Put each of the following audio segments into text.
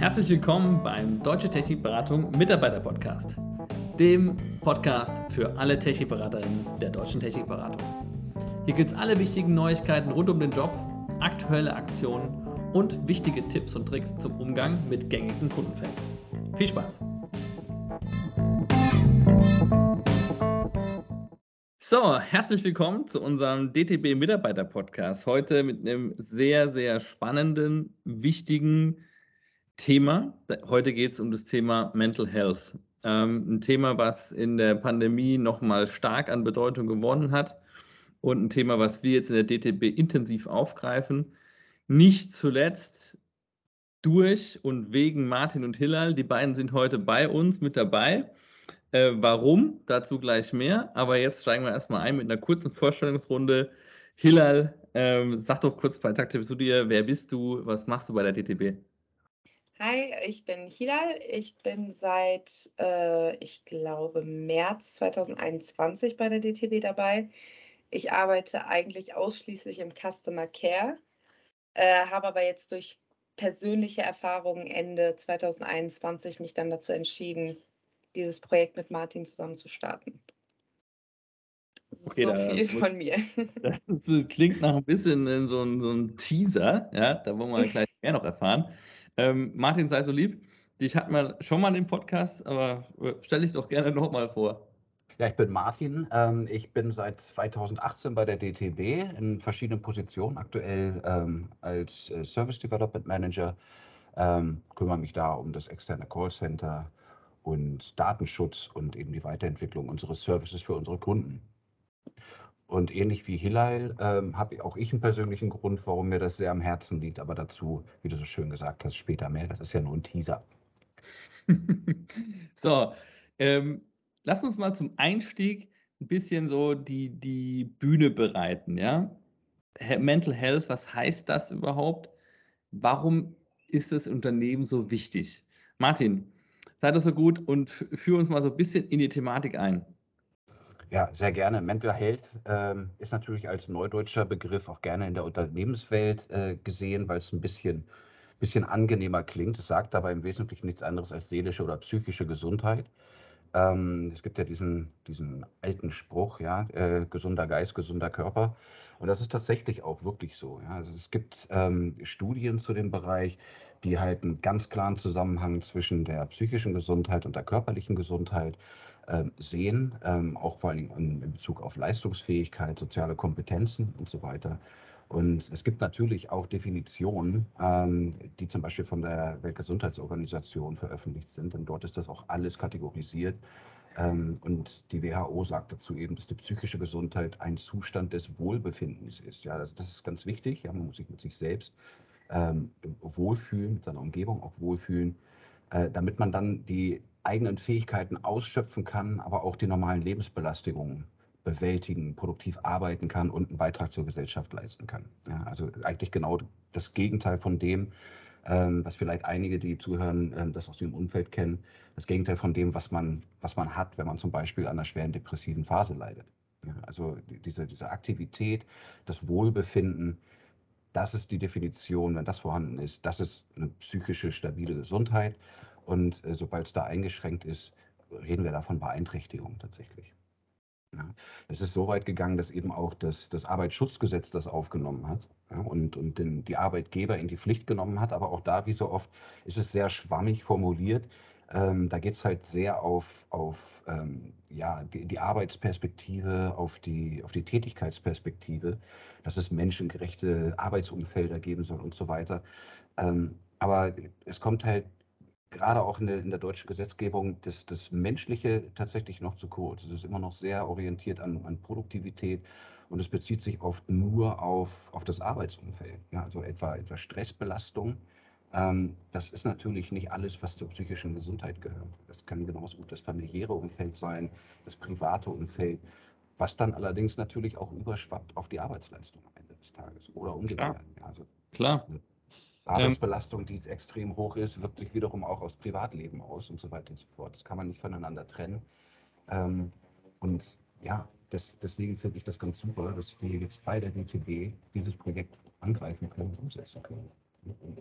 Herzlich willkommen beim Deutsche Technikberatung Mitarbeiter Podcast, dem Podcast für alle Technikberaterinnen der Deutschen Technikberatung. Hier gibt es alle wichtigen Neuigkeiten rund um den Job, aktuelle Aktionen und wichtige Tipps und Tricks zum Umgang mit gängigen Kundenfällen. Viel Spaß! So, herzlich willkommen zu unserem DTB Mitarbeiter Podcast. Heute mit einem sehr, sehr spannenden, wichtigen Thema. Heute geht es um das Thema Mental Health. Ähm, ein Thema, was in der Pandemie nochmal stark an Bedeutung gewonnen hat und ein Thema, was wir jetzt in der DTB intensiv aufgreifen. Nicht zuletzt durch und wegen Martin und Hillal. Die beiden sind heute bei uns mit dabei. Äh, warum? Dazu gleich mehr. Aber jetzt steigen wir erstmal ein mit einer kurzen Vorstellungsrunde. Hillal, ähm, sag doch kurz zwei Takte zu dir. Wer bist du? Was machst du bei der DTB? Hi, ich bin Hilal. Ich bin seit, äh, ich glaube, März 2021 bei der DTB dabei. Ich arbeite eigentlich ausschließlich im Customer Care, äh, habe aber jetzt durch persönliche Erfahrungen Ende 2021 mich dann dazu entschieden, dieses Projekt mit Martin zusammen zu starten. Okay, so viel von mir. Das ist, klingt nach ein bisschen so ein, so ein Teaser, ja, da wollen wir gleich mehr noch erfahren. Ähm, Martin, sei so lieb. Dich hatten wir schon mal im Podcast, aber äh, stell dich doch gerne nochmal vor. Ja, ich bin Martin. Ähm, ich bin seit 2018 bei der DTB in verschiedenen Positionen, aktuell ähm, als äh, Service Development Manager. Ähm, kümmere mich da um das externe Callcenter, und Datenschutz und eben die Weiterentwicklung unseres Services für unsere Kunden. Und ähnlich wie Hillel ähm, habe auch ich einen persönlichen Grund, warum mir das sehr am Herzen liegt. Aber dazu, wie du so schön gesagt hast, später mehr. Das ist ja nur ein Teaser. so, ähm, lass uns mal zum Einstieg ein bisschen so die, die Bühne bereiten. Ja? Mental Health, was heißt das überhaupt? Warum ist das Unternehmen so wichtig? Martin, Sei das so gut und führe uns mal so ein bisschen in die Thematik ein. Ja, sehr gerne. Mental Health ähm, ist natürlich als neudeutscher Begriff auch gerne in der Unternehmenswelt äh, gesehen, weil es ein bisschen, bisschen angenehmer klingt. Es sagt aber im Wesentlichen nichts anderes als seelische oder psychische Gesundheit. Ähm, es gibt ja diesen, diesen alten Spruch, ja, äh, gesunder Geist, gesunder Körper. Und das ist tatsächlich auch wirklich so. Ja. Also es gibt ähm, Studien zu dem Bereich, die halt einen ganz klaren Zusammenhang zwischen der psychischen Gesundheit und der körperlichen Gesundheit sehen, ähm, auch vor allem in, Bezug auf Leistungsfähigkeit, soziale Kompetenzen und so weiter. Und es gibt natürlich auch Definitionen, ähm, die zum Beispiel von der Weltgesundheitsorganisation veröffentlicht sind. Und dort ist das auch alles kategorisiert. Ähm, und die WHO sagt dazu eben, dass die psychische Gesundheit ein Zustand des Wohlbefindens ist. Ja, das, das ist ganz wichtig. Ja, man muss sich mit sich selbst ähm, wohlfühlen, mit seiner Umgebung auch wohlfühlen, äh, damit man dann die eigenen Fähigkeiten ausschöpfen kann, aber auch die normalen Lebensbelastungen bewältigen, produktiv arbeiten kann und einen Beitrag zur Gesellschaft leisten kann. Ja, also eigentlich genau das Gegenteil von dem, ähm, was vielleicht einige, die zuhören, ähm, das aus dem Umfeld kennen, das Gegenteil von dem, was man, was man hat, wenn man zum Beispiel an einer schweren depressiven Phase leidet. Ja, also diese, diese Aktivität, das Wohlbefinden, das ist die Definition, wenn das vorhanden ist, das ist eine psychische, stabile Gesundheit. Und äh, sobald es da eingeschränkt ist, reden wir davon Beeinträchtigung tatsächlich. Ja, es ist so weit gegangen, dass eben auch das, das Arbeitsschutzgesetz das aufgenommen hat ja, und, und den, die Arbeitgeber in die Pflicht genommen hat. Aber auch da, wie so oft, ist es sehr schwammig formuliert. Ähm, da geht es halt sehr auf, auf ähm, ja, die, die, Arbeitsperspektive, auf die, auf die Tätigkeitsperspektive, dass es menschengerechte Arbeitsumfelder geben soll und so weiter. Ähm, aber es kommt halt gerade auch in der, in der deutschen Gesetzgebung das, das Menschliche tatsächlich noch zu kurz. Es ist immer noch sehr orientiert an, an Produktivität und es bezieht sich oft nur auf, auf das Arbeitsumfeld. Ja, also etwa, etwa Stressbelastung ähm, das ist natürlich nicht alles, was zur psychischen Gesundheit gehört. Das kann genauso gut das familiäre Umfeld sein, das private Umfeld, was dann allerdings natürlich auch überschwappt auf die Arbeitsleistung am Ende des Tages oder umgekehrt. Klar. Ja, also Klar. Arbeitsbelastung, die extrem hoch ist, wirkt sich wiederum auch aufs Privatleben aus und so weiter und so fort. Das kann man nicht voneinander trennen. Ähm, und ja, das, deswegen finde ich das ganz super, dass wir jetzt bei der DTB dieses Projekt angreifen können, umsetzen können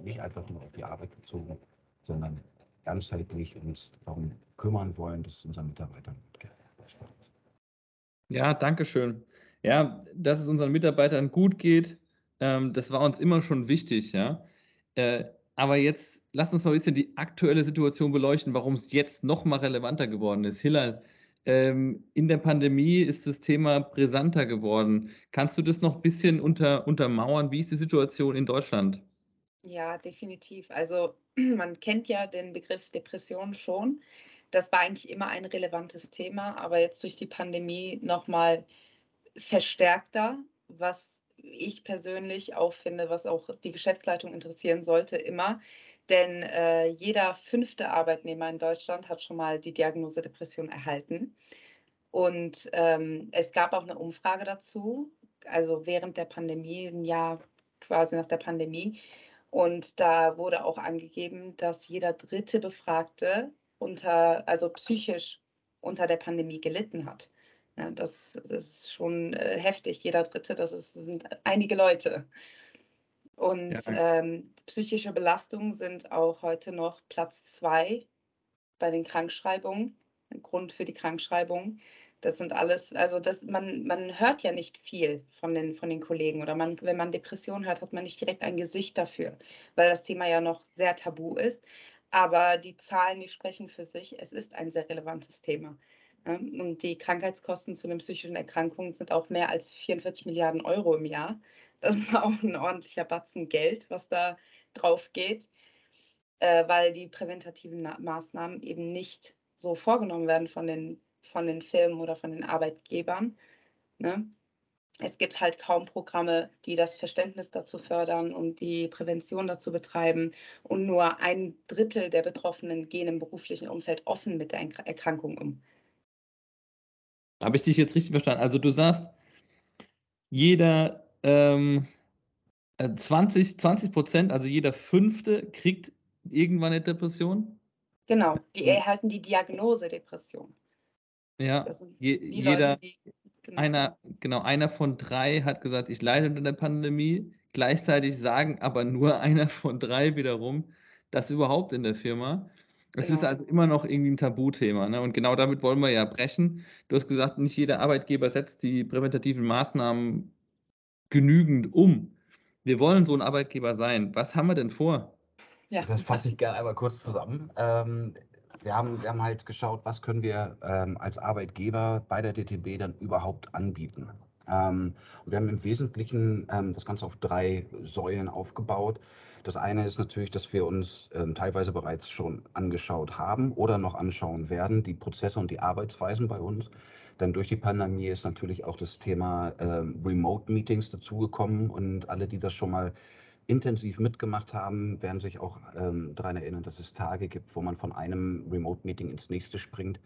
nicht einfach nur auf die Arbeit bezogen, sondern ganzheitlich uns darum kümmern wollen, dass es unseren Mitarbeitern gut geht. Ja, danke schön. Ja, dass es unseren Mitarbeitern gut geht, ähm, das war uns immer schon wichtig, ja. Äh, aber jetzt lass uns mal ein bisschen die aktuelle Situation beleuchten, warum es jetzt noch mal relevanter geworden ist. Hillel, ähm, in der Pandemie ist das Thema brisanter geworden. Kannst du das noch ein bisschen unter, untermauern? Wie ist die Situation in Deutschland? Ja, definitiv. Also man kennt ja den Begriff Depression schon. Das war eigentlich immer ein relevantes Thema, aber jetzt durch die Pandemie nochmal verstärkter, was ich persönlich auch finde, was auch die Geschäftsleitung interessieren sollte, immer. Denn äh, jeder fünfte Arbeitnehmer in Deutschland hat schon mal die Diagnose Depression erhalten. Und ähm, es gab auch eine Umfrage dazu, also während der Pandemie, ein Jahr quasi nach der Pandemie. Und da wurde auch angegeben, dass jeder dritte Befragte unter, also psychisch unter der Pandemie gelitten hat. Das, das, ist schon äh, heftig. Jeder Dritte, das, ist, das, sind einige Leute. Und ja. ähm, psychische Belastungen sind auch heute noch Platz zwei bei den Krankschreibungen, Grund für die Krankschreibung. Das sind alles, also das, man, man hört ja nicht viel von den, von den Kollegen oder man, wenn man Depression hört, hat man nicht direkt ein Gesicht dafür, weil das Thema ja noch sehr tabu ist. Aber die Zahlen, die sprechen für sich. Es ist ein sehr relevantes Thema. Und die Krankheitskosten zu den psychischen Erkrankungen sind auch mehr als 44 Milliarden Euro im Jahr. Das ist auch ein ordentlicher Batzen Geld, was da drauf geht, äh, weil die präventativen Maßnahmen eben nicht so vorgenommen werden von den, von den Firmen oder von den Arbeitgebern. Ne? Es gibt halt kaum Programme, die das Verständnis dazu fördern und die Prävention dazu betreiben. Und nur ein Drittel der Betroffenen gehen im beruflichen Umfeld offen mit der Erkrankung um. Habe ich dich jetzt richtig verstanden? Also du sagst, jeder ähm, 20, äh, 20 Prozent, also jeder Fünfte kriegt irgendwann eine Depression? Genau, die erhalten die Diagnose Depression. Ja, je, jeder, Leute, die Genau. Einer, genau, einer von drei hat gesagt, ich leide unter der Pandemie. Gleichzeitig sagen aber nur einer von drei wiederum, das überhaupt in der Firma. Es genau. ist also immer noch irgendwie ein Tabuthema. Ne? Und genau damit wollen wir ja brechen. Du hast gesagt, nicht jeder Arbeitgeber setzt die präventativen Maßnahmen genügend um. Wir wollen so ein Arbeitgeber sein. Was haben wir denn vor? Ja. Das fasse ich gerne einmal kurz zusammen. Ähm, wir haben, wir haben halt geschaut, was können wir ähm, als Arbeitgeber bei der DTB dann überhaupt anbieten. Ähm, wir haben im Wesentlichen ähm, das Ganze auf drei Säulen aufgebaut. Das eine ist natürlich, dass wir uns ähm, teilweise bereits schon angeschaut haben oder noch anschauen werden, die Prozesse und die Arbeitsweisen bei uns. Denn durch die Pandemie ist natürlich auch das Thema ähm, Remote-Meetings dazugekommen und alle, die das schon mal intensiv mitgemacht haben, werden sich auch ähm, daran erinnern, dass es Tage gibt, wo man von einem Remote-Meeting ins nächste springt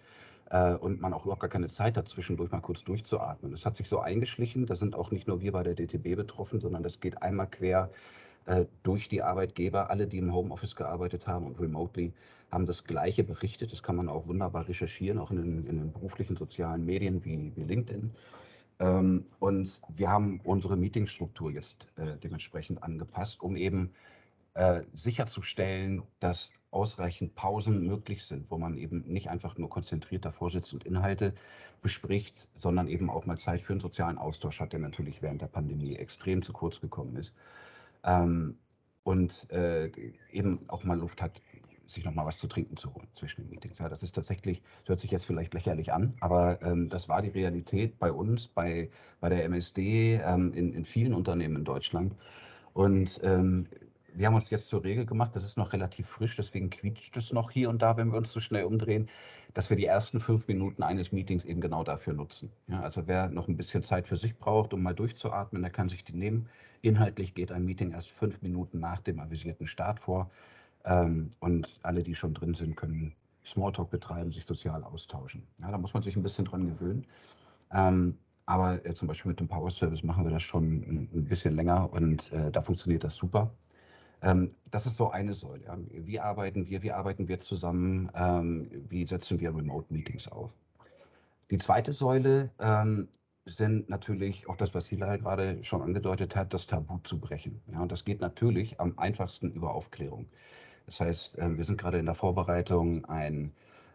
äh, und man auch überhaupt gar keine Zeit hat, zwischendurch mal kurz durchzuatmen. Das hat sich so eingeschlichen. Da sind auch nicht nur wir bei der DTB betroffen, sondern das geht einmal quer äh, durch die Arbeitgeber. Alle, die im Homeoffice gearbeitet haben und remotely, haben das Gleiche berichtet. Das kann man auch wunderbar recherchieren, auch in den, in den beruflichen sozialen Medien wie, wie LinkedIn. Ähm, und wir haben unsere Meetingstruktur jetzt äh, dementsprechend angepasst, um eben äh, sicherzustellen, dass ausreichend Pausen möglich sind, wo man eben nicht einfach nur konzentriert davor sitzt und Inhalte bespricht, sondern eben auch mal Zeit für einen sozialen Austausch hat, der natürlich während der Pandemie extrem zu kurz gekommen ist. Ähm, und äh, eben auch mal Luft hat, sich nochmal was zu trinken zu holen zwischen den Meetings. Ja, das ist tatsächlich, das hört sich jetzt vielleicht lächerlich an, aber ähm, das war die Realität bei uns, bei, bei der MSD, ähm, in, in vielen Unternehmen in Deutschland. Und ähm, wir haben uns jetzt zur Regel gemacht, das ist noch relativ frisch, deswegen quietscht es noch hier und da, wenn wir uns so schnell umdrehen, dass wir die ersten fünf Minuten eines Meetings eben genau dafür nutzen. Ja, also wer noch ein bisschen Zeit für sich braucht, um mal durchzuatmen, der kann sich die nehmen. Inhaltlich geht ein Meeting erst fünf Minuten nach dem avisierten Start vor. Ähm, und alle, die schon drin sind, können Smalltalk betreiben, sich sozial austauschen. Ja, da muss man sich ein bisschen dran gewöhnen. Ähm, aber äh, zum Beispiel mit dem Power Service machen wir das schon ein, ein bisschen länger und äh, da funktioniert das super. Ähm, das ist so eine Säule. Ja. Wie arbeiten wir? Wie arbeiten wir zusammen? Ähm, wie setzen wir Remote-Meetings auf? Die zweite Säule ähm, sind natürlich auch das, was Hila gerade schon angedeutet hat, das Tabu zu brechen. Ja, und das geht natürlich am einfachsten über Aufklärung. Das heißt, ähm, wir sind gerade in der Vorbereitung, ein,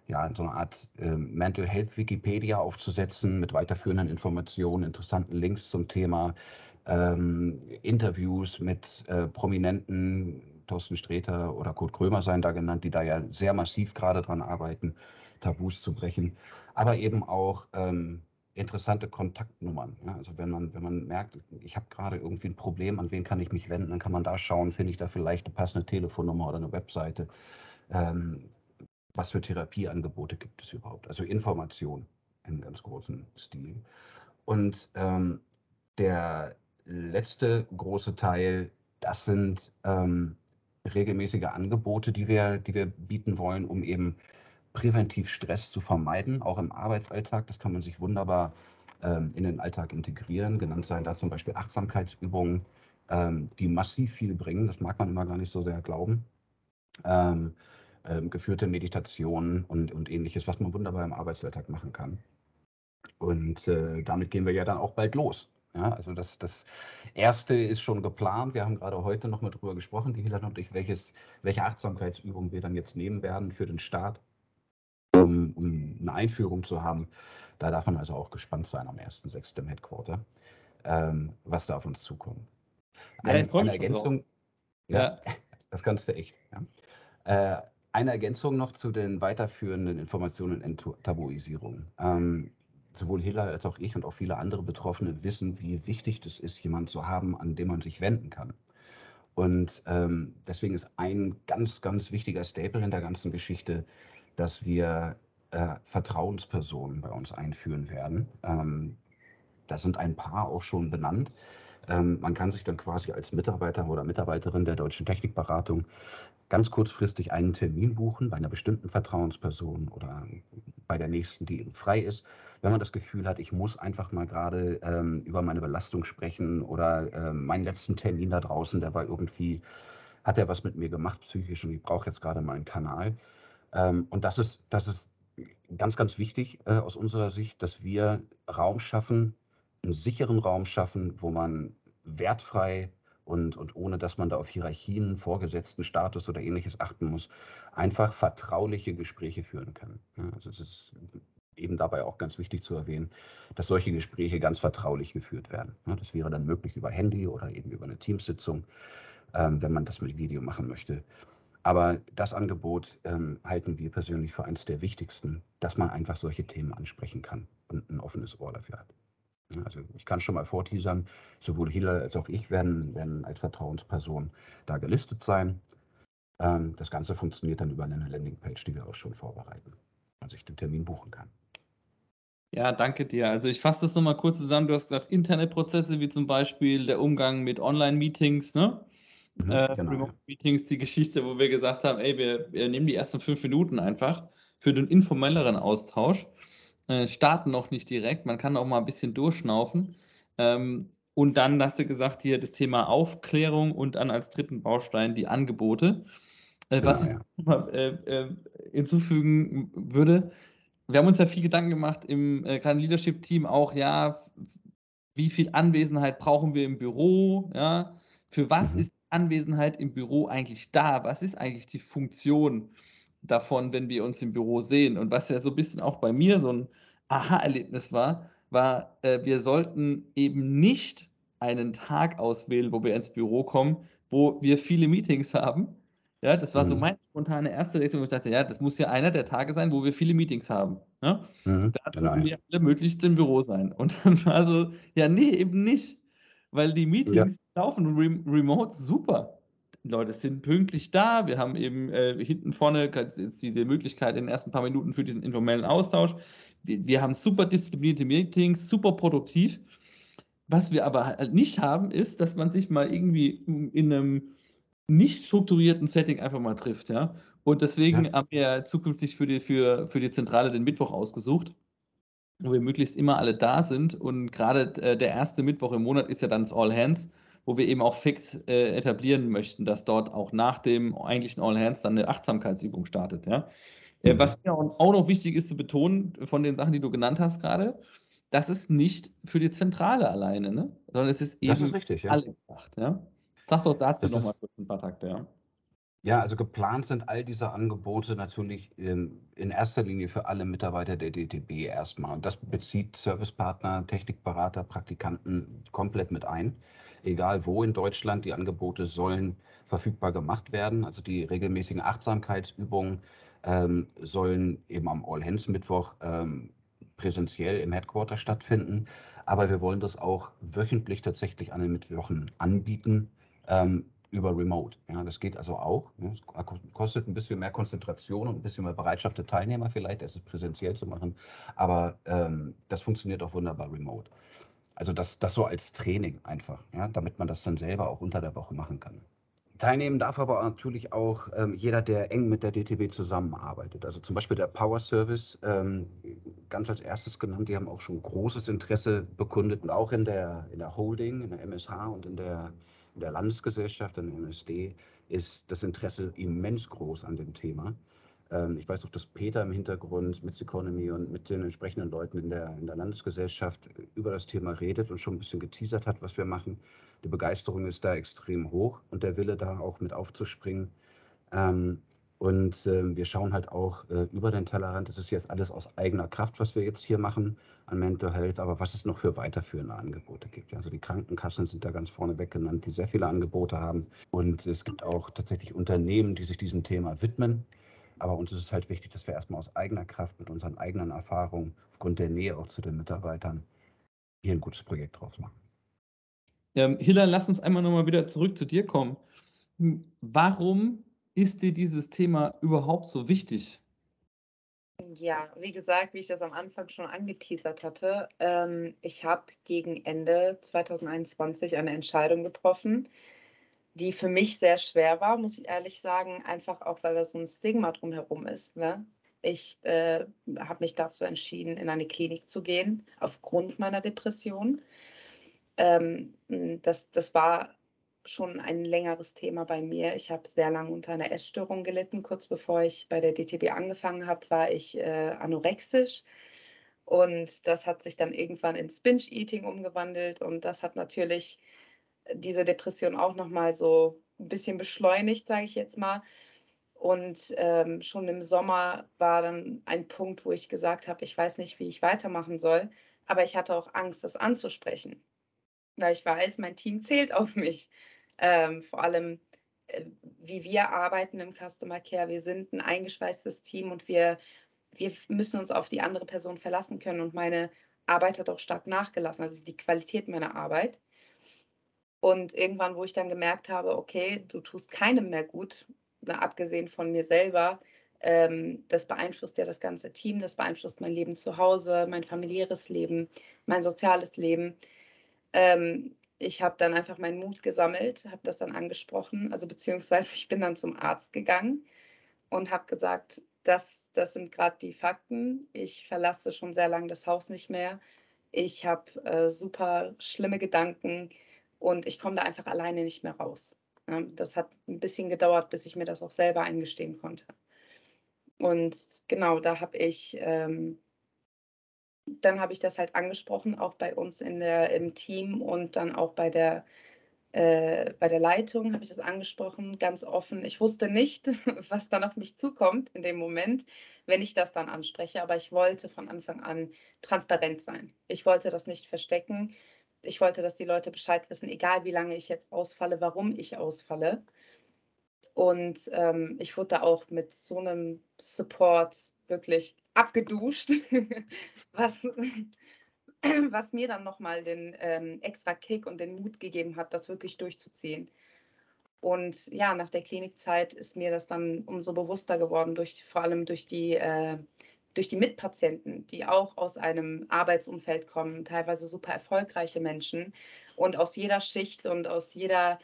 ja, so eine Art ähm, Mental Health Wikipedia aufzusetzen mit weiterführenden Informationen, interessanten Links zum Thema, ähm, Interviews mit äh, Prominenten, Thorsten Sträter oder Kurt Krömer seien da genannt, die da ja sehr massiv gerade dran arbeiten, Tabus zu brechen, aber eben auch ähm, interessante Kontaktnummern. Ja? Also wenn man, wenn man merkt, ich habe gerade irgendwie ein Problem, an wen kann ich mich wenden, dann kann man da schauen, finde ich da vielleicht eine passende Telefonnummer oder eine Webseite. Ähm, was für Therapieangebote gibt es überhaupt? Also Information im ganz großen Stil. Und ähm, der letzte große Teil, das sind ähm, regelmäßige Angebote, die wir, die wir bieten wollen, um eben präventiv Stress zu vermeiden, auch im Arbeitsalltag. Das kann man sich wunderbar ähm, in den Alltag integrieren. Genannt seien da zum Beispiel Achtsamkeitsübungen, ähm, die massiv viel bringen. Das mag man immer gar nicht so sehr glauben. Ähm, ähm geführte Meditationen und, und ähnliches, was man wunderbar im Arbeitsalltag machen kann. Und äh, damit gehen wir ja dann auch bald los. Ja, also das, das erste ist schon geplant. Wir haben gerade heute noch mal darüber gesprochen, die Hilda und ich, welches, welche Achtsamkeitsübung wir dann jetzt nehmen werden für den Start, um, um eine Einführung zu haben. Da darf man also auch gespannt sein am 1.6. im Headquarter, ähm, was da auf uns zukommt. Ein, ja, eine Ergänzung, ja, ja, das kannst du echt. Ja. Äh, eine Ergänzung noch zu den weiterführenden Informationen und Enttabuisierung. Ähm, sowohl Hiller als auch ich und auch viele andere Betroffene wissen, wie wichtig das ist, jemanden zu haben, an den man sich wenden kann. Und ähm, deswegen ist ein ganz, ganz wichtiger Staple in der ganzen Geschichte, dass wir äh, Vertrauenspersonen bei uns einführen werden. Ähm, da sind ein paar auch schon benannt. Ähm, man kann sich dann quasi als Mitarbeiter oder Mitarbeiterin der Deutschen Technikberatung ganz kurzfristig einen Termin buchen bei einer bestimmten Vertrauensperson oder bei der nächsten, die eben frei ist. Wenn man das Gefühl hat, ich muss einfach mal gerade ähm, über meine Belastung sprechen oder ähm, meinen letzten Termin da draußen, der war irgendwie, hat er was mit mir gemacht psychisch und ich brauche jetzt gerade mal einen Kanal. Ähm, und das ist, das ist ganz, ganz wichtig äh, aus unserer Sicht, dass wir Raum schaffen, einen sicheren Raum schaffen, wo man wertfrei und, und ohne dass man da auf Hierarchien, Vorgesetzten, Status oder ähnliches achten muss, einfach vertrauliche Gespräche führen kann. Also es ist eben dabei auch ganz wichtig zu erwähnen, dass solche Gespräche ganz vertraulich geführt werden. Das wäre dann möglich über Handy oder eben über eine Teamsitzung, ähm, wenn man das mit Video machen möchte. Aber das Angebot ähm, halten wir persönlich für eines der wichtigsten, dass man einfach solche Themen ansprechen kann und ein offenes Ohr dafür hat. Also ich kann schon mal vorteasern, sowohl Hila als auch ich werden, werden als Vertrauensperson da gelistet sein. Ähm, das Ganze funktioniert dann über eine Landingpage, die wir auch schon vorbereiten, man sich den Termin buchen kann. Ja, danke dir. Also ich fasse das nochmal kurz zusammen. Du hast gesagt, Internetprozesse wie zum Beispiel der Umgang mit Online-Meetings, ne? Mhm, äh, genau. Meetings, die Geschichte, wo wir gesagt haben, ey, wir, wir nehmen die ersten fünf Minuten einfach für den informelleren Austausch äh, starten noch nicht direkt. Man kann auch mal ein bisschen durchschnaufen. Ähm, und dann hast du gesagt, hier das Thema Aufklärung und dann als dritten Baustein die Angebote. Äh, was ja, ich ja. Mal, äh, äh, hinzufügen würde, wir haben uns ja viel Gedanken gemacht im äh, Leadership-Team auch, ja, wie viel Anwesenheit brauchen wir im Büro? Ja, für was mhm. ist Anwesenheit im Büro eigentlich da? Was ist eigentlich die Funktion? Davon, wenn wir uns im Büro sehen. Und was ja so ein bisschen auch bei mir so ein Aha-Erlebnis war, war, äh, wir sollten eben nicht einen Tag auswählen, wo wir ins Büro kommen, wo wir viele Meetings haben. Ja, das war mhm. so meine spontane erste Reaktion, wo ich dachte, ja, das muss ja einer der Tage sein, wo wir viele Meetings haben. Ja? Mhm, da sollten genau. wir alle möglichst im Büro sein. Und dann war so, ja, nee, eben nicht. Weil die Meetings ja. laufen rem remote super. Leute sind pünktlich da. Wir haben eben äh, hinten vorne jetzt diese Möglichkeit in den ersten paar Minuten für diesen informellen Austausch. Wir, wir haben super disziplinierte Meetings, super produktiv. Was wir aber halt nicht haben, ist, dass man sich mal irgendwie in einem nicht strukturierten Setting einfach mal trifft. Ja? Und deswegen ja. haben wir zukünftig für die, für, für die Zentrale den Mittwoch ausgesucht, wo wir möglichst immer alle da sind. Und gerade äh, der erste Mittwoch im Monat ist ja dann das All Hands wo wir eben auch fix äh, etablieren möchten, dass dort auch nach dem eigentlichen All Hands dann eine Achtsamkeitsübung startet. Ja? Äh, mhm. was mir auch noch wichtig ist zu betonen von den Sachen, die du genannt hast gerade, das ist nicht für die Zentrale alleine, ne? sondern es ist eben das ist richtig, ja. alle gedacht. Ja? Sag doch dazu nochmal kurz ein paar Takte. Ja. Ja, also geplant sind all diese Angebote natürlich in, in erster Linie für alle Mitarbeiter der DTB erstmal. Und das bezieht Servicepartner, Technikberater, Praktikanten komplett mit ein. Egal wo in Deutschland, die Angebote sollen verfügbar gemacht werden. Also die regelmäßigen Achtsamkeitsübungen ähm, sollen eben am All-Hands-Mittwoch ähm, präsentiell im Headquarter stattfinden. Aber wir wollen das auch wöchentlich tatsächlich an den Mittwochen anbieten. Ähm, über Remote. Ja, das geht also auch. Es kostet ein bisschen mehr Konzentration und ein bisschen mehr Bereitschaft der Teilnehmer vielleicht, es präsentiell zu machen. Aber ähm, das funktioniert auch wunderbar remote. Also das, das so als Training einfach, ja, damit man das dann selber auch unter der Woche machen kann. Teilnehmen darf aber natürlich auch ähm, jeder, der eng mit der DTB zusammenarbeitet. Also zum Beispiel der Power Service, ähm, ganz als erstes genannt, die haben auch schon großes Interesse bekundet und auch in der, in der Holding, in der MSH und in der in der Landesgesellschaft, in der MSD, ist das Interesse immens groß an dem Thema. Ähm, ich weiß auch, dass Peter im Hintergrund mit Economy und mit den entsprechenden Leuten in der, in der Landesgesellschaft über das Thema redet und schon ein bisschen geteasert hat, was wir machen. Die Begeisterung ist da extrem hoch und der Wille da auch mit aufzuspringen. Ähm, und äh, wir schauen halt auch äh, über den Tellerrand. Das ist jetzt alles aus eigener Kraft, was wir jetzt hier machen an Mental Health, aber was es noch für weiterführende Angebote gibt. Also die Krankenkassen sind da ganz vorne weg genannt, die sehr viele Angebote haben. Und es gibt auch tatsächlich Unternehmen, die sich diesem Thema widmen. Aber uns ist es halt wichtig, dass wir erstmal aus eigener Kraft mit unseren eigenen Erfahrungen, aufgrund der Nähe auch zu den Mitarbeitern, hier ein gutes Projekt draus machen. Ähm, Hilla, lass uns einmal nochmal wieder zurück zu dir kommen. Warum ist dir dieses Thema überhaupt so wichtig? Ja, wie gesagt, wie ich das am Anfang schon angeteasert hatte, ähm, ich habe gegen Ende 2021 eine Entscheidung getroffen, die für mich sehr schwer war, muss ich ehrlich sagen, einfach auch, weil da so ein Stigma drumherum ist. Ne? Ich äh, habe mich dazu entschieden, in eine Klinik zu gehen, aufgrund meiner Depression. Ähm, das, das war schon ein längeres Thema bei mir. Ich habe sehr lange unter einer Essstörung gelitten. Kurz bevor ich bei der DTB angefangen habe, war ich äh, anorexisch. Und das hat sich dann irgendwann ins Binge-Eating umgewandelt. Und das hat natürlich diese Depression auch nochmal so ein bisschen beschleunigt, sage ich jetzt mal. Und ähm, schon im Sommer war dann ein Punkt, wo ich gesagt habe, ich weiß nicht, wie ich weitermachen soll. Aber ich hatte auch Angst, das anzusprechen weil ich weiß, mein Team zählt auf mich ähm, vor allem äh, wie wir arbeiten im Customer Care. Wir sind ein eingeschweißtes Team und wir, wir müssen uns auf die andere Person verlassen können. Und meine Arbeit hat auch stark nachgelassen, also die Qualität meiner Arbeit. Und irgendwann, wo ich dann gemerkt habe, okay, du tust keinem mehr gut, na, abgesehen von mir selber, ähm, das beeinflusst ja das ganze Team, das beeinflusst mein Leben zu Hause, mein familiäres Leben, mein soziales Leben. Ähm, ich habe dann einfach meinen Mut gesammelt, habe das dann angesprochen, also beziehungsweise ich bin dann zum Arzt gegangen und habe gesagt, das, das sind gerade die Fakten. Ich verlasse schon sehr lange das Haus nicht mehr. Ich habe äh, super schlimme Gedanken und ich komme da einfach alleine nicht mehr raus. Ja, das hat ein bisschen gedauert, bis ich mir das auch selber eingestehen konnte. Und genau, da habe ich ähm, dann habe ich das halt angesprochen, auch bei uns in der, im Team und dann auch bei der, äh, bei der Leitung habe ich das angesprochen, ganz offen. Ich wusste nicht, was dann auf mich zukommt in dem Moment, wenn ich das dann anspreche, aber ich wollte von Anfang an transparent sein. Ich wollte das nicht verstecken. Ich wollte, dass die Leute Bescheid wissen, egal wie lange ich jetzt ausfalle, warum ich ausfalle. Und ähm, ich wurde da auch mit so einem Support wirklich abgeduscht, was, was mir dann nochmal den ähm, extra Kick und den Mut gegeben hat, das wirklich durchzuziehen. Und ja, nach der Klinikzeit ist mir das dann umso bewusster geworden, durch, vor allem durch die, äh, durch die Mitpatienten, die auch aus einem Arbeitsumfeld kommen, teilweise super erfolgreiche Menschen und aus jeder Schicht und aus jeder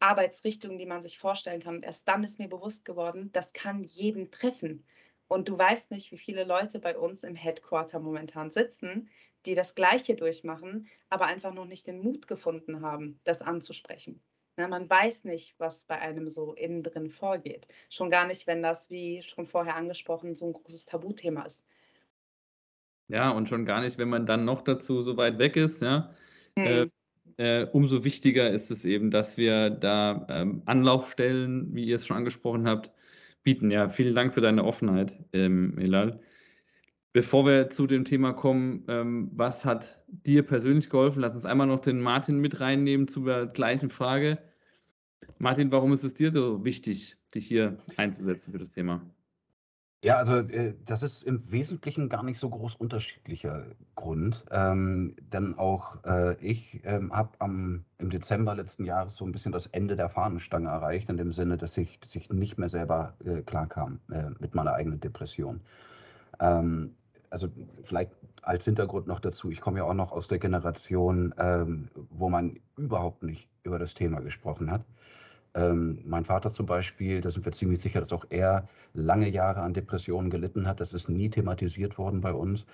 Arbeitsrichtung, die man sich vorstellen kann. Und erst dann ist mir bewusst geworden, das kann jeden treffen. Und du weißt nicht, wie viele Leute bei uns im Headquarter momentan sitzen, die das Gleiche durchmachen, aber einfach noch nicht den Mut gefunden haben, das anzusprechen. Na, man weiß nicht, was bei einem so innen drin vorgeht. Schon gar nicht, wenn das, wie schon vorher angesprochen, so ein großes Tabuthema ist. Ja, und schon gar nicht, wenn man dann noch dazu so weit weg ist, ja. Hm. Äh, äh, umso wichtiger ist es eben, dass wir da ähm, Anlaufstellen, wie ihr es schon angesprochen habt, bieten. Ja, vielen Dank für deine Offenheit, ähm, Elal. Bevor wir zu dem Thema kommen, ähm, was hat dir persönlich geholfen? Lass uns einmal noch den Martin mit reinnehmen zu der gleichen Frage. Martin, warum ist es dir so wichtig, dich hier einzusetzen für das Thema? Ja, also äh, das ist im Wesentlichen gar nicht so groß unterschiedlicher Grund. Ähm, denn auch äh, ich ähm, habe im Dezember letzten Jahres so ein bisschen das Ende der Fahnenstange erreicht, in dem Sinne, dass ich, dass ich nicht mehr selber äh, klarkam äh, mit meiner eigenen Depression. Ähm, also vielleicht als Hintergrund noch dazu, ich komme ja auch noch aus der Generation, ähm, wo man überhaupt nicht über das Thema gesprochen hat. Ähm, mein Vater zum Beispiel, da sind wir ziemlich sicher, dass auch er lange Jahre an Depressionen gelitten hat. Das ist nie thematisiert worden bei uns.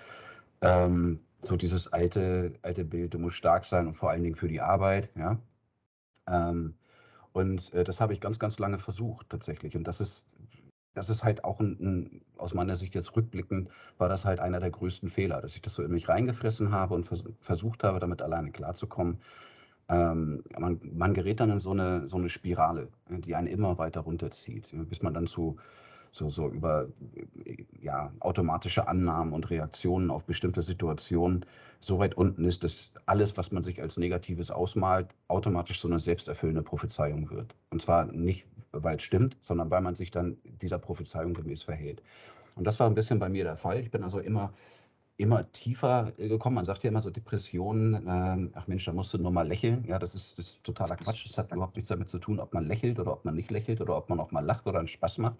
Ähm, so dieses alte, alte Bild, du musst stark sein und vor allen Dingen für die Arbeit. Ja? Ähm, und äh, das habe ich ganz, ganz lange versucht tatsächlich. Und das ist, das ist halt auch ein, ein, aus meiner Sicht jetzt rückblickend, war das halt einer der größten Fehler, dass ich das so in mich reingefressen habe und vers versucht habe, damit alleine klarzukommen ähm, man, man, gerät dann in so eine, so eine Spirale, die einen immer weiter runterzieht, bis man dann zu so, so über ja, automatische Annahmen und Reaktionen auf bestimmte Situationen so weit unten ist, dass alles, was man sich als Negatives ausmalt, automatisch so eine selbsterfüllende Prophezeiung wird. Und zwar nicht, weil es stimmt, sondern weil man sich dann dieser Prophezeiung gemäß verhält. Und das war ein bisschen bei mir der Fall. Ich bin also immer immer tiefer äh, gekommen. Man sagt ja immer so Depressionen, äh, ach Mensch, da musst du nur mal lächeln. Ja, das ist, das ist totaler Quatsch. Das hat überhaupt nichts damit zu tun, ob man lächelt oder ob man nicht lächelt oder ob man auch mal lacht oder einen Spaß macht.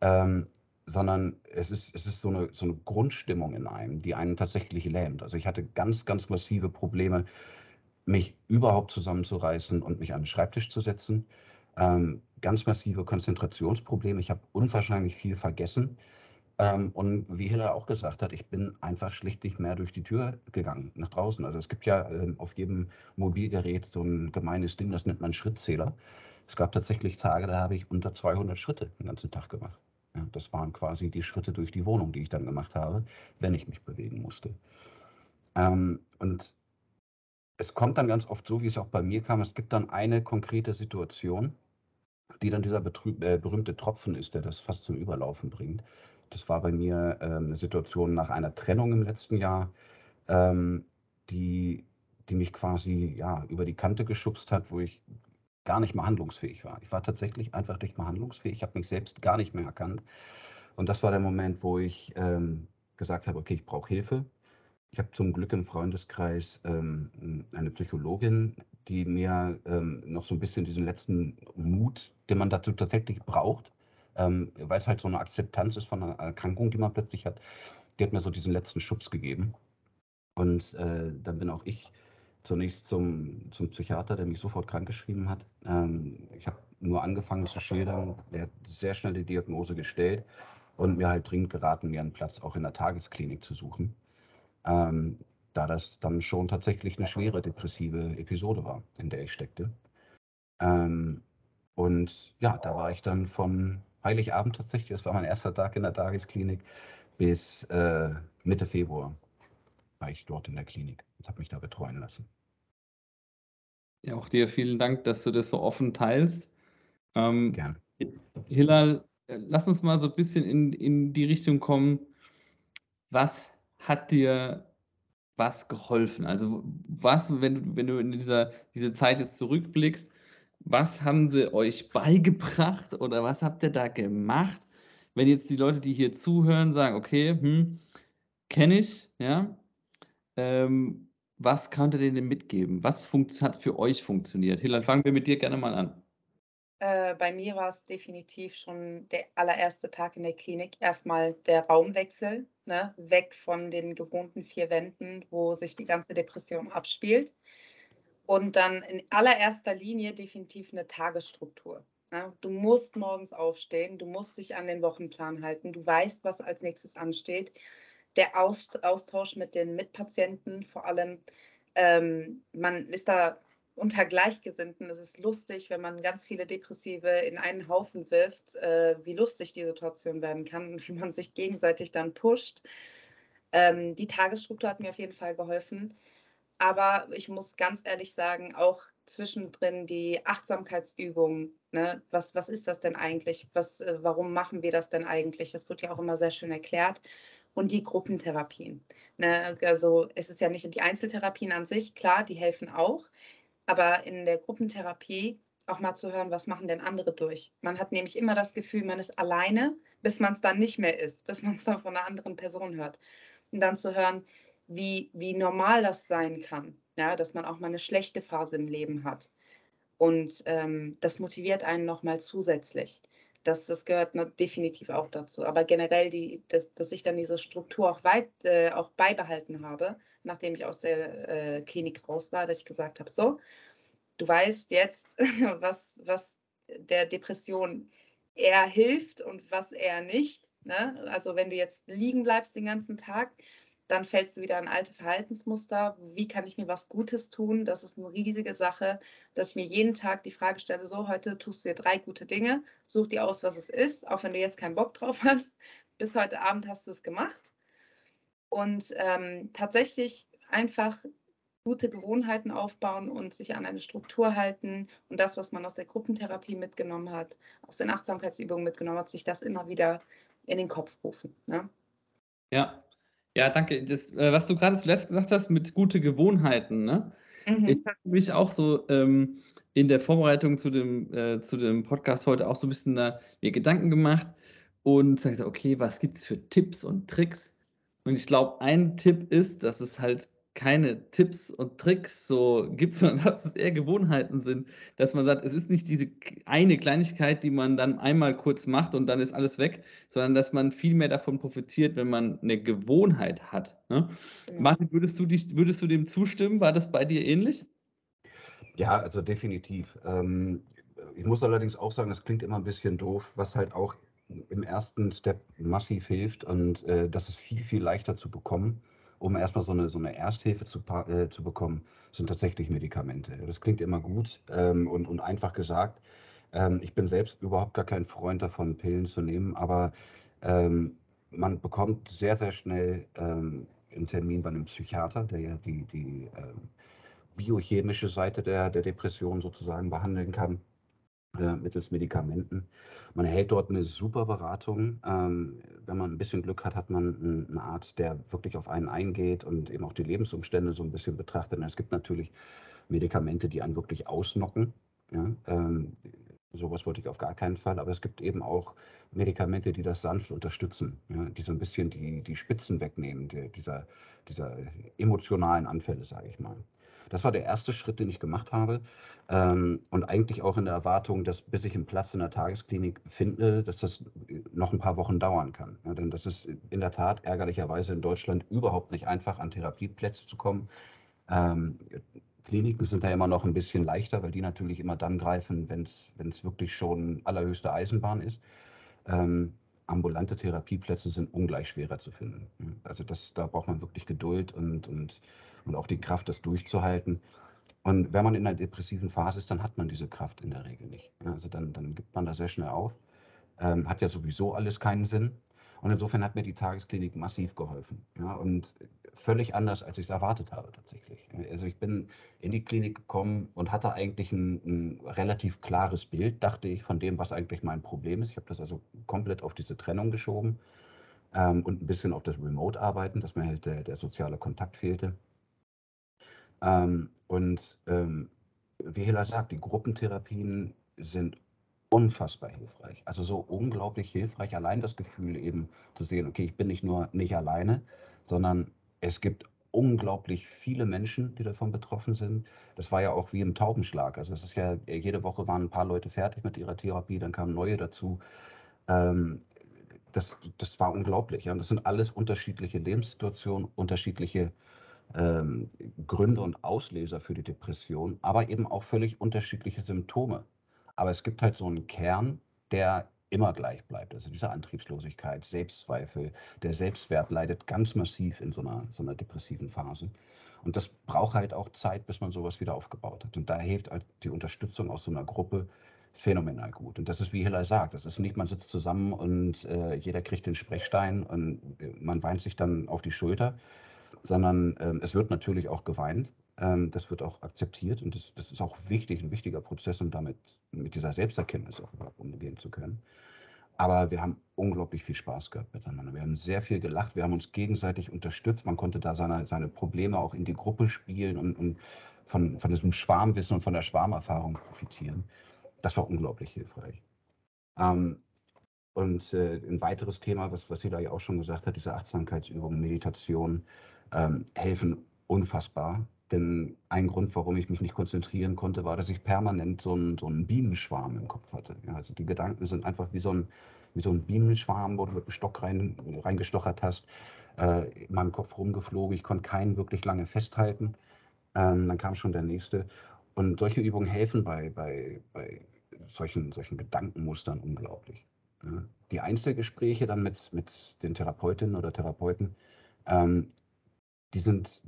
Ähm, sondern es ist, es ist so, eine, so eine Grundstimmung in einem, die einen tatsächlich lähmt. Also ich hatte ganz, ganz massive Probleme, mich überhaupt zusammenzureißen und mich an den Schreibtisch zu setzen. Ähm, ganz massive Konzentrationsprobleme. Ich habe unwahrscheinlich viel vergessen. Ähm, und wie Hilla auch gesagt hat, ich bin einfach schlicht nicht mehr durch die Tür gegangen, nach draußen. Also es gibt ja ähm, auf jedem Mobilgerät so ein gemeines Ding, das nennt man Schrittzähler. Es gab tatsächlich Tage, da habe ich unter 200 Schritte den ganzen Tag gemacht. Ja, das waren quasi die Schritte durch die Wohnung, die ich dann gemacht habe, wenn ich mich bewegen musste. Ähm, und es kommt dann ganz oft so, wie es auch bei mir kam, es gibt dann eine konkrete Situation, die dann dieser äh, berühmte Tropfen ist, der das fast zum Überlaufen bringt. Das war bei mir ähm, eine Situation nach einer Trennung im letzten Jahr, ähm, die, die mich quasi ja, über die Kante geschubst hat, wo ich gar nicht mehr handlungsfähig war. Ich war tatsächlich einfach nicht mehr handlungsfähig. Ich habe mich selbst gar nicht mehr erkannt. Und das war der Moment, wo ich ähm, gesagt habe, okay, ich brauche Hilfe. Ich habe zum Glück im Freundeskreis ähm, eine Psychologin, die mir ähm, noch so ein bisschen diesen letzten Mut, den man dazu tatsächlich braucht, ähm, weil es halt so eine Akzeptanz ist von einer Erkrankung, die man plötzlich hat. Die hat mir so diesen letzten Schubs gegeben. Und äh, dann bin auch ich zunächst zum, zum Psychiater, der mich sofort krankgeschrieben hat. Ähm, ich habe nur angefangen zu schildern. Der hat sehr schnell die Diagnose gestellt und mir halt dringend geraten, mir einen Platz auch in der Tagesklinik zu suchen. Ähm, da das dann schon tatsächlich eine schwere depressive Episode war, in der ich steckte. Ähm, und ja, da war ich dann von Heiligabend tatsächlich, das war mein erster Tag in der Tagesklinik, bis äh, Mitte Februar war ich dort in der Klinik und habe mich da betreuen lassen. Ja, auch dir vielen Dank, dass du das so offen teilst. Ähm, Gern. Hilal, äh, lass uns mal so ein bisschen in, in die Richtung kommen. Was hat dir was geholfen? Also was, wenn du, wenn du in dieser diese Zeit jetzt zurückblickst, was haben sie euch beigebracht oder was habt ihr da gemacht? Wenn jetzt die Leute, die hier zuhören, sagen, okay, hm, kenne ich, ja, ähm, was konntet ihr denn mitgeben? Was hat für euch funktioniert? Hilal, fangen wir mit dir gerne mal an. Äh, bei mir war es definitiv schon der allererste Tag in der Klinik. Erstmal der Raumwechsel, ne? weg von den gewohnten vier Wänden, wo sich die ganze Depression abspielt. Und dann in allererster Linie definitiv eine Tagesstruktur. Ja, du musst morgens aufstehen, du musst dich an den Wochenplan halten, du weißt, was als nächstes ansteht. Der Austausch mit den Mitpatienten, vor allem, ähm, man ist da unter Gleichgesinnten. Es ist lustig, wenn man ganz viele Depressive in einen Haufen wirft, äh, wie lustig die Situation werden kann und wie man sich gegenseitig dann pusht. Ähm, die Tagesstruktur hat mir auf jeden Fall geholfen Aber ich muss ganz ehrlich sagen, auch zwischendrin die Achtsamkeitsübungen. Ne? Was, was ist das denn eigentlich? Was, äh, warum machen wir das denn eigentlich? Das wird ja auch immer sehr schön erklärt. Und die Gruppentherapien. Ne? Also es ist ja nicht die Einzeltherapien an sich, klar, die helfen auch. Aber in der Gruppentherapie auch mal zu hören, was machen denn andere durch. Man hat nämlich immer das Gefühl, man ist alleine, bis man es dann nicht mehr ist, bis man es dann von einer anderen Person hört. Und dann zu hören, wie, wie normal das sein kann, ja, dass man auch mal eine schlechte Phase im Leben hat. Und ähm, das motiviert einen nochmal zusätzlich. Das, das gehört definitiv auch dazu. Aber generell, die, dass, dass ich dann diese Struktur auch, weit, äh, auch beibehalten habe, nachdem ich aus der äh, Klinik raus war, dass ich gesagt habe, so, du weißt jetzt, was, was der Depression eher hilft und was eher nicht. Ne? Also wenn du jetzt liegen bleibst den ganzen Tag, dann fällst du wieder in alte Verhaltensmuster. Wie kann ich mir was Gutes tun? Das ist eine riesige Sache, dass ich mir jeden Tag die Frage stelle, so heute tust du dir drei gute Dinge, such dir aus, was es ist, auch wenn du jetzt keinen Bock drauf hast. Bis heute Abend hast du es gemacht. Und ähm, tatsächlich einfach gute Gewohnheiten aufbauen und sich an eine Struktur halten und das, was man aus der Gruppentherapie mitgenommen hat, aus den Achtsamkeitsübungen mitgenommen hat, sich das immer wieder in den Kopf rufen. Ne? Ja, ja, danke. Das, äh, was du gerade zuletzt gesagt hast mit gute Gewohnheiten, ne? Mhm. Ich habe mich auch so ähm, in der Vorbereitung zu dem, äh, zu dem Podcast heute auch so ein bisschen da, mir Gedanken gemacht und gesagt, okay, was gibt es für Tipps und Tricks? Und ich glaube, ein Tipp ist, dass es halt keine Tipps und Tricks so gibt, sondern dass es eher Gewohnheiten sind, dass man sagt, es ist nicht diese eine Kleinigkeit, die man dann einmal kurz macht und dann ist alles weg, sondern dass man viel mehr davon profitiert, wenn man eine Gewohnheit hat. Ne? Ja. Martin, würdest du, dich, würdest du dem zustimmen? War das bei dir ähnlich? Ja, also definitiv. Ähm, ich muss allerdings auch sagen, das klingt immer ein bisschen doof, was halt auch im ersten Step massiv hilft und äh, das ist viel, viel leichter zu bekommen um erstmal so eine, so eine Ersthilfe zu, äh, zu bekommen, sind tatsächlich Medikamente. Das klingt immer gut ähm, und, und einfach gesagt. Ähm, ich bin selbst überhaupt gar kein Freund davon, Pillen zu nehmen, aber ähm, man bekommt sehr, sehr schnell ähm, einen Termin bei einem Psychiater, der ja die, die ähm, biochemische Seite der, der Depression sozusagen behandeln kann mittels Medikamenten. Man erhält dort eine super Beratung. Ähm, wenn man ein bisschen Glück hat, hat man einen, einen, Arzt, der wirklich auf einen eingeht und eben auch die Lebensumstände so ein bisschen betrachtet. Und es gibt natürlich Medikamente, die einen wirklich ausnocken. Ja? Ähm, sowas wollte ich auf gar keinen Fall. Aber es gibt eben auch Medikamente, die das sanft unterstützen, ja? die so ein bisschen die, die Spitzen wegnehmen, die, dieser, dieser emotionalen Anfälle, sage ich mal. Das war der erste Schritt, den ich gemacht habe. Ähm, und eigentlich auch in der Erwartung, dass bis ich einen Platz in der Tagesklinik finde, dass das noch ein paar Wochen dauern kann. Ja, denn das ist in der Tat ärgerlicherweise in Deutschland überhaupt nicht einfach, an Therapieplätze zu kommen. Ähm, Kliniken sind da immer noch ein bisschen leichter, weil die natürlich immer dann greifen, wenn es wirklich schon allerhöchste Eisenbahn ist. Ähm, ambulante Therapieplätze sind ungleich schwerer zu finden. Also das, da braucht man wirklich Geduld und, und und auch die Kraft, das durchzuhalten. Und wenn man in einer depressiven Phase ist, dann hat man diese Kraft in der Regel nicht. Also dann, dann gibt man da sehr schnell auf. Ähm, hat ja sowieso alles keinen Sinn. Und insofern hat mir die Tagesklinik massiv geholfen. Ja, und völlig anders, als ich es erwartet habe tatsächlich. Also ich bin in die Klinik gekommen und hatte eigentlich ein, ein, relativ klares Bild, dachte ich, von dem, was eigentlich mein Problem ist. Ich habe das also komplett auf diese Trennung geschoben ähm, und ein bisschen auf das Remote-Arbeiten, dass mir halt der, der soziale Kontakt fehlte. Ähm, und ähm, wie Hilla sagt, die Gruppentherapien sind unfassbar hilfreich. Also so unglaublich hilfreich. Allein das Gefühl eben zu sehen, okay, ich bin nicht nur nicht alleine, sondern es gibt unglaublich viele Menschen, die davon betroffen sind. Das war ja auch wie im Taubenschlag. Also es ist ja, jede Woche waren ein paar Leute fertig mit ihrer Therapie, dann kamen neue dazu. Ähm, das, das war unglaublich. Ja. Und das sind alles unterschiedliche Lebenssituationen, unterschiedliche ähm, Gründe und Auslöser für die Depression, aber eben auch völlig unterschiedliche Symptome. Aber es gibt halt so einen Kern, der immer gleich bleibt. Also diese Antriebslosigkeit, Selbstzweifel, der Selbstwert leidet ganz massiv in so einer, so einer depressiven Phase. Und das braucht halt auch Zeit, bis man sowas wieder aufgebaut hat. Und da hilft halt die Unterstützung aus so einer Gruppe phänomenal gut. Und das ist, wie Hiller sagt, das ist nicht, man sitzt zusammen und äh, jeder kriegt den Sprechstein und äh, man weint sich dann auf die Schulter, sondern ähm, es wird natürlich auch geweint. Ähm, das wird auch akzeptiert und das, das, ist auch wichtig, ein wichtiger Prozess, um damit mit dieser Selbsterkenntnis auch überhaupt umgehen zu können. Aber wir haben unglaublich viel Spaß gehabt miteinander. Wir haben sehr viel gelacht, wir haben uns gegenseitig unterstützt. Man konnte da seine, seine Probleme auch in die Gruppe spielen und, und von, von diesem Schwarmwissen und von der Schwarmerfahrung profitieren. Das war unglaublich hilfreich. Ähm, und äh, ein weiteres Thema, was, was sie da ja auch schon gesagt hat, diese Achtsamkeitsübungen, Meditation, ähm, helfen unfassbar. Denn ein Grund, warum ich mich nicht konzentrieren konnte, war, dass ich permanent so einen, so einen Bienenschwarm im Kopf hatte. Ja, also die Gedanken sind einfach wie so ein, wie so ein Bienenschwarm, wo du mit dem Stock rein, reingestochert hast, äh, in meinem Kopf rumgeflogen. Ich konnte keinen wirklich lange festhalten. Ähm, dann kam schon der nächste. Und solche Übungen helfen bei, bei, bei solchen, solchen Gedankenmustern unglaublich. Ja. Die Einzelgespräche dann mit, mit den Therapeutinnen oder Therapeuten, ähm, die sind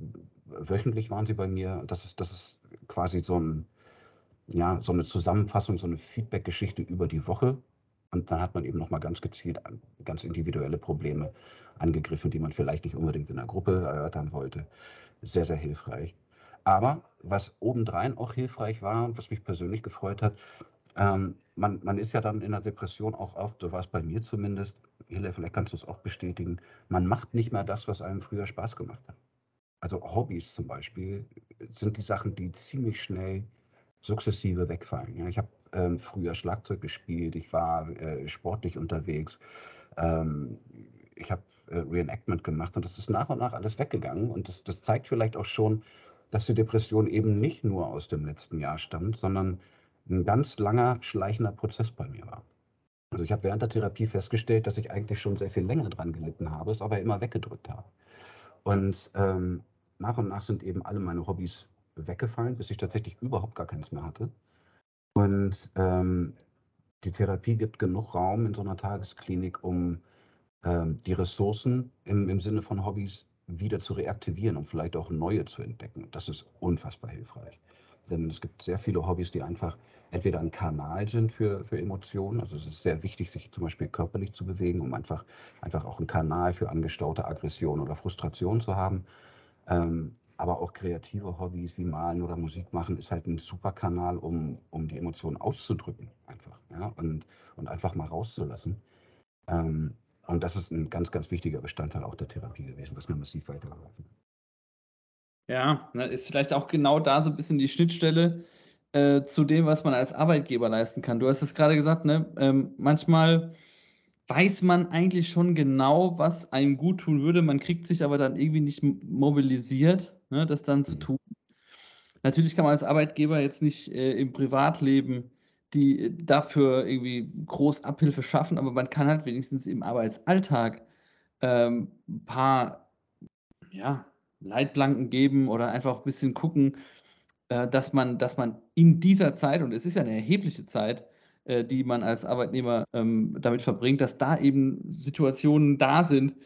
wöchentlich waren sie bei mir. Das ist, das ist quasi so, ein, ja, so eine Zusammenfassung, so eine Feedback-Geschichte über die Woche. Und dann hat man eben nochmal ganz gezielt ganz individuelle Probleme angegriffen, die man vielleicht nicht unbedingt in der Gruppe erörtern wollte. Sehr, sehr hilfreich. Aber was obendrein auch hilfreich war und was mich persönlich gefreut hat, ähm, man, man ist ja dann in der Depression auch oft, so war es bei mir zumindest, Hille, vielleicht kannst du es auch bestätigen, man macht nicht mehr das, was einem früher Spaß gemacht hat also Hobbys zum Beispiel, sind die Sachen, die ziemlich schnell sukzessive wegfallen. Ja, ich habe ähm, früher Schlagzeug gespielt, ich war äh, sportlich unterwegs, ähm, ich habe äh, Reenactment gemacht und das ist nach und nach alles weggegangen und das, das zeigt vielleicht auch schon, dass die Depression eben nicht nur aus dem letzten Jahr stammt, sondern ein ganz langer, schleichender Prozess bei mir war. Also ich habe während der Therapie festgestellt, dass ich eigentlich schon sehr viel länger dran gelitten habe, es aber immer weggedrückt habe. Und ähm, nach und nach sind eben alle meine Hobbys weggefallen, bis ich tatsächlich überhaupt gar keins mehr hatte. Und ähm, die Therapie gibt genug Raum in so einer Tagesklinik, um ähm, die Ressourcen im, im Sinne von Hobbys wieder zu reaktivieren und vielleicht auch neue zu entdecken. Das ist unfassbar hilfreich. Denn es gibt sehr viele Hobbys, die einfach entweder ein Kanal sind für, für Emotionen. Also es ist sehr wichtig, sich zum Beispiel körperlich zu bewegen, um einfach, einfach auch einen Kanal für angestaute Aggression oder Frustration zu haben. Ähm, aber auch kreative Hobbys wie Malen oder Musik machen ist halt ein super Kanal, um, um die Emotionen auszudrücken einfach. Ja? Und, und einfach mal rauszulassen. Ähm, und das ist ein ganz, ganz wichtiger Bestandteil auch der Therapie gewesen, was mir massiv weitergeholfen hat. Ja, ist vielleicht auch genau da so ein bisschen die Schnittstelle äh, zu dem, was man als Arbeitgeber leisten kann. Du hast es gerade gesagt, ne? Ähm, manchmal weiß man eigentlich schon genau, was einem gut tun würde. Man kriegt sich aber dann irgendwie nicht mobilisiert, ne, das dann zu mhm. tun. Natürlich kann man als Arbeitgeber jetzt nicht äh, im Privatleben die äh, dafür irgendwie groß Abhilfe schaffen, aber man kann halt wenigstens im Arbeitsalltag ähm, ein paar ja, Leitplanken geben oder einfach ein bisschen gucken, äh, dass, man, dass man in dieser Zeit, und es ist ja eine erhebliche Zeit, äh, die man als Arbeitnehmer ähm, damit verbringt, dass da eben Situationen da sind,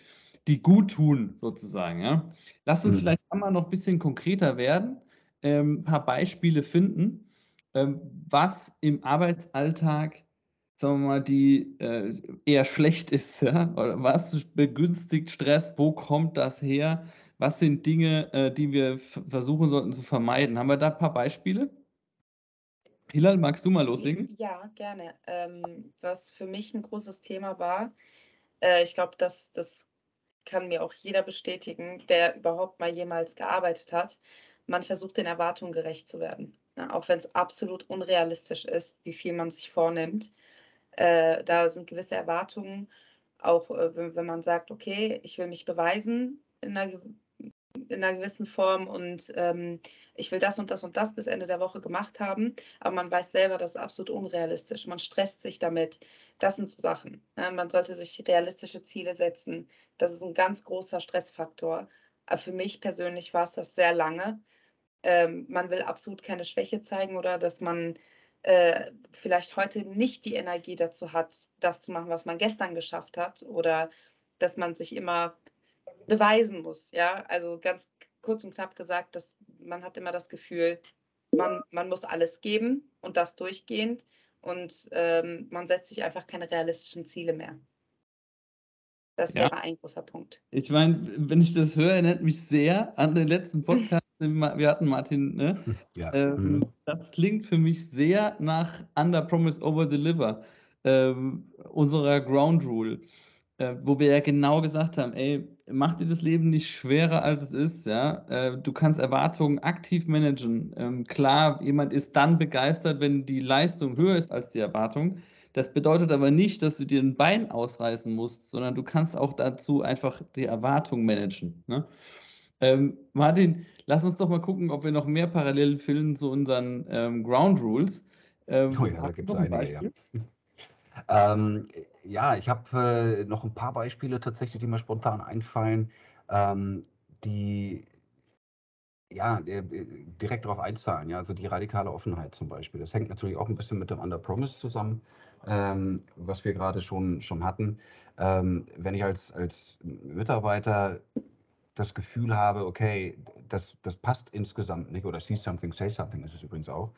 die gut tun, sozusagen. Ja? Lass uns mhm. vielleicht einmal noch ein bisschen konkreter werden, ähm, ein paar Beispiele finden, ähm, was im Arbeitsalltag sagen wir mal, die äh, eher schlecht ist, ja? Oder was begünstigt Stress, wo kommt das her? Was sind Dinge, äh, die wir versuchen sollten zu vermeiden? Haben wir da ein paar Beispiele? Hilal, magst du mal loslegen? Ja, gerne. Ähm, was für mich ein großes Thema war, äh, ich glaube, das, das kann mir auch jeder bestätigen, der überhaupt mal jemals gearbeitet hat. Man versucht den Erwartungen gerecht zu werden. Ja, auch wenn es absolut unrealistisch ist, wie viel man sich vornimmt. Äh, da sind gewisse Erwartungen, auch äh, wenn, wenn, man sagt, okay, ich will mich beweisen in einer in einer gewissen Form und ähm, ich will das und das und das bis Ende der Woche gemacht haben, aber man weiß selber, das ist absolut unrealistisch. Man stresst sich damit. Das sind so Sachen. Ja, man sollte sich realistische Ziele setzen. Das ist ein ganz großer Stressfaktor. Aber für mich persönlich war es das sehr lange. Ähm, man will absolut keine Schwäche zeigen oder dass man äh, vielleicht heute nicht die Energie dazu hat, das zu machen, was man gestern geschafft hat oder dass man sich immer beweisen muss. Ja, also ganz kurz und knapp gesagt, dass man hat immer das Gefühl, man, man muss alles geben und das durchgehend und ähm, man setzt sich einfach keine realistischen Ziele mehr. Das wäre ja. ein großer Punkt. Ich meine, wenn ich das höre, erinnert mich sehr an den letzten Podcast wir hatten Martin, ne? Ja. Ähm, mhm. Das klingt für mich sehr nach Under Promise Over Deliver, ähm, unserer Ground Rule, äh, wo wir ja genau gesagt haben, ey, mach dir das Leben nicht schwerer, als es ist, ja. Äh, du kannst Erwartungen aktiv managen. Ähm, klar, jemand ist dann begeistert, wenn die Leistung höher ist als die Erwartung. Das bedeutet aber nicht, dass du dir ein Bein ausreißen musst, sondern du kannst auch dazu einfach die Erwartung managen. Ne? Ähm, Martin, lass uns doch mal gucken, ob wir noch mehr Parallelen finden zu unseren ähm, Ground Rules. Ähm, oh ja, da gibt es ein einige, ja. Ja, ich habe äh, noch ein paar Beispiele tatsächlich, die mir spontan einfallen, ähm, die ja, äh, direkt darauf einzahlen. Ja, also die radikale Offenheit zum Beispiel. Das hängt natürlich auch ein bisschen mit dem Under Promise zusammen ähm, was wir gerade schon, schon hatten. Ähm, wenn ich als, als Mitarbeiter das Gefühl habe, okay, das, das passt insgesamt nicht, oder see something, say something ist es übrigens auch,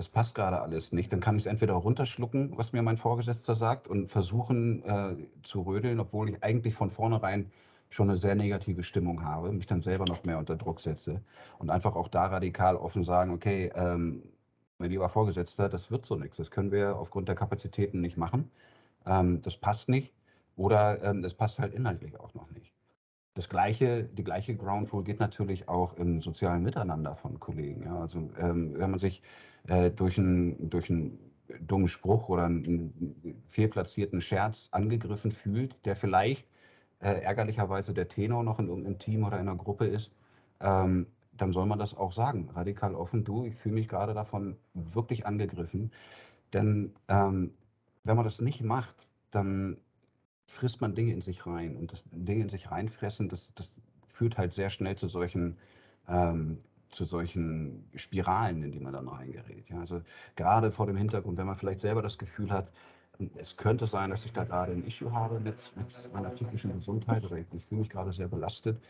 das passt gerade alles nicht, dann kann ich es entweder runterschlucken, was mir mein Vorgesetzter sagt, und versuchen äh, zu rödeln, obwohl ich eigentlich von vornherein schon eine sehr negative Stimmung habe, mich dann selber noch mehr unter Druck setze und einfach auch da radikal offen sagen, okay, ähm, mein lieber Vorgesetzter, das wird so nichts. Das können wir aufgrund der Kapazitäten nicht machen. Ähm, das passt nicht oder ähm, das passt halt inhaltlich auch noch nicht. Das gleiche, die gleiche Ground Rule geht natürlich auch im sozialen Miteinander von Kollegen. Ja? Also ähm, wenn man sich äh, durch einen durch dummen Spruch oder einen fehlplatzierten Scherz angegriffen fühlt, der vielleicht äh, ärgerlicherweise der Tenor noch in irgendeinem Team oder in einer Gruppe ist, ähm, dann soll man das auch sagen, radikal offen, du, ich fühle mich gerade davon wirklich angegriffen. Denn ähm, wenn man das nicht macht, dann frisst man Dinge in sich rein. Und das Dinge in sich reinfressen, das, das führt halt sehr schnell zu solchen, ähm, zu solchen Spiralen, in die man dann reingerät. Ja, also gerade vor dem Hintergrund, wenn man vielleicht selber das Gefühl hat, es könnte sein, dass ich da gerade ein Issue habe mit, mit meiner psychischen Gesundheit oder ich, ich fühle mich gerade sehr belastet,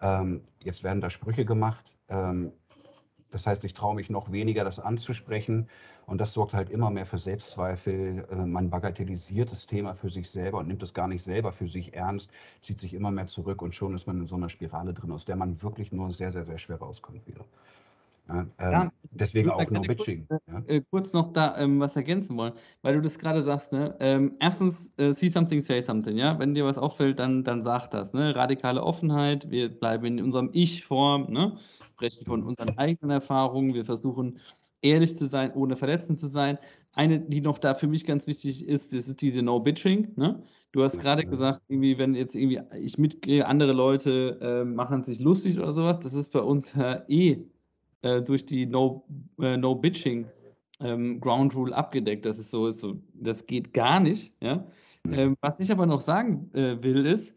ähm, jetzt werden da Sprüche gemacht. Ähm, das heißt, ich traue mich noch weniger, das anzusprechen. Und das sorgt halt immer mehr für Selbstzweifel. Äh, man bagatellisiert das Thema für sich selber und nimmt es gar nicht selber für sich ernst, zieht sich immer mehr zurück und schon ist man in so einer Spirale drin, aus der man wirklich nur sehr, sehr, sehr schwer rauskommt wieder. Ja, ähm, ja, deswegen auch No Bitching. Kurz, ja. äh, kurz noch da ähm, was ergänzen wollen, weil du das gerade sagst. Ne? Ähm, erstens, äh, see something, say something. Ja? Wenn dir was auffällt, dann, dann sag das. Ne? Radikale Offenheit, wir bleiben in unserem Ich-Form, ne? sprechen von unseren eigenen Erfahrungen, wir versuchen ehrlich zu sein, ohne verletzend zu sein. Eine, die noch da für mich ganz wichtig ist, das ist diese No Bitching. Ne? Du hast gerade gesagt, irgendwie, wenn jetzt irgendwie ich mitgehe, andere Leute äh, machen sich lustig oder sowas, das ist bei uns äh, eh äh, durch die No, äh, no Bitching ähm, Ground Rule abgedeckt. Das ist so, ist so, das geht gar nicht. Ja? Mhm. Ähm, was ich aber noch sagen äh, will, ist,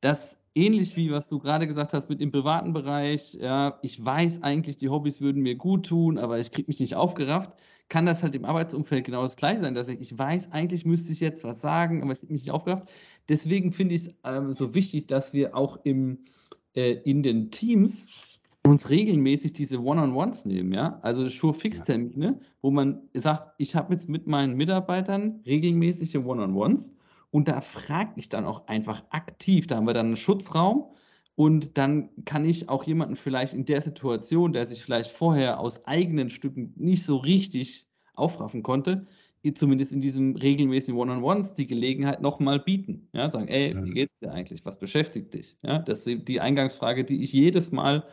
dass ähnlich wie was du gerade gesagt hast mit dem privaten Bereich, ja, ich weiß eigentlich, die Hobbys würden mir gut tun, aber ich kriege mich nicht aufgerafft, kann das halt im Arbeitsumfeld genau das gleiche sein, dass ich, ich weiß, eigentlich müsste ich jetzt was sagen, aber ich kriege mich nicht aufgerafft. Deswegen finde ich es ähm, so wichtig, dass wir auch im, äh, in den Teams uns regelmäßig diese One-on-Ones nehmen, ja, also Sure-Fix-Termine, wo man sagt, ich habe jetzt mit meinen Mitarbeitern regelmäßige One-on-Ones und da frage ich dann auch einfach aktiv, da haben wir dann einen Schutzraum und dann kann ich auch jemanden vielleicht in der Situation, der sich vielleicht vorher aus eigenen Stücken nicht so richtig aufraffen konnte, zumindest in diesem regelmäßigen One-on-Ones die Gelegenheit nochmal bieten. Ja, sagen, ey, wie geht's dir eigentlich? Was beschäftigt dich? Ja, das ist die Eingangsfrage, die ich jedes Mal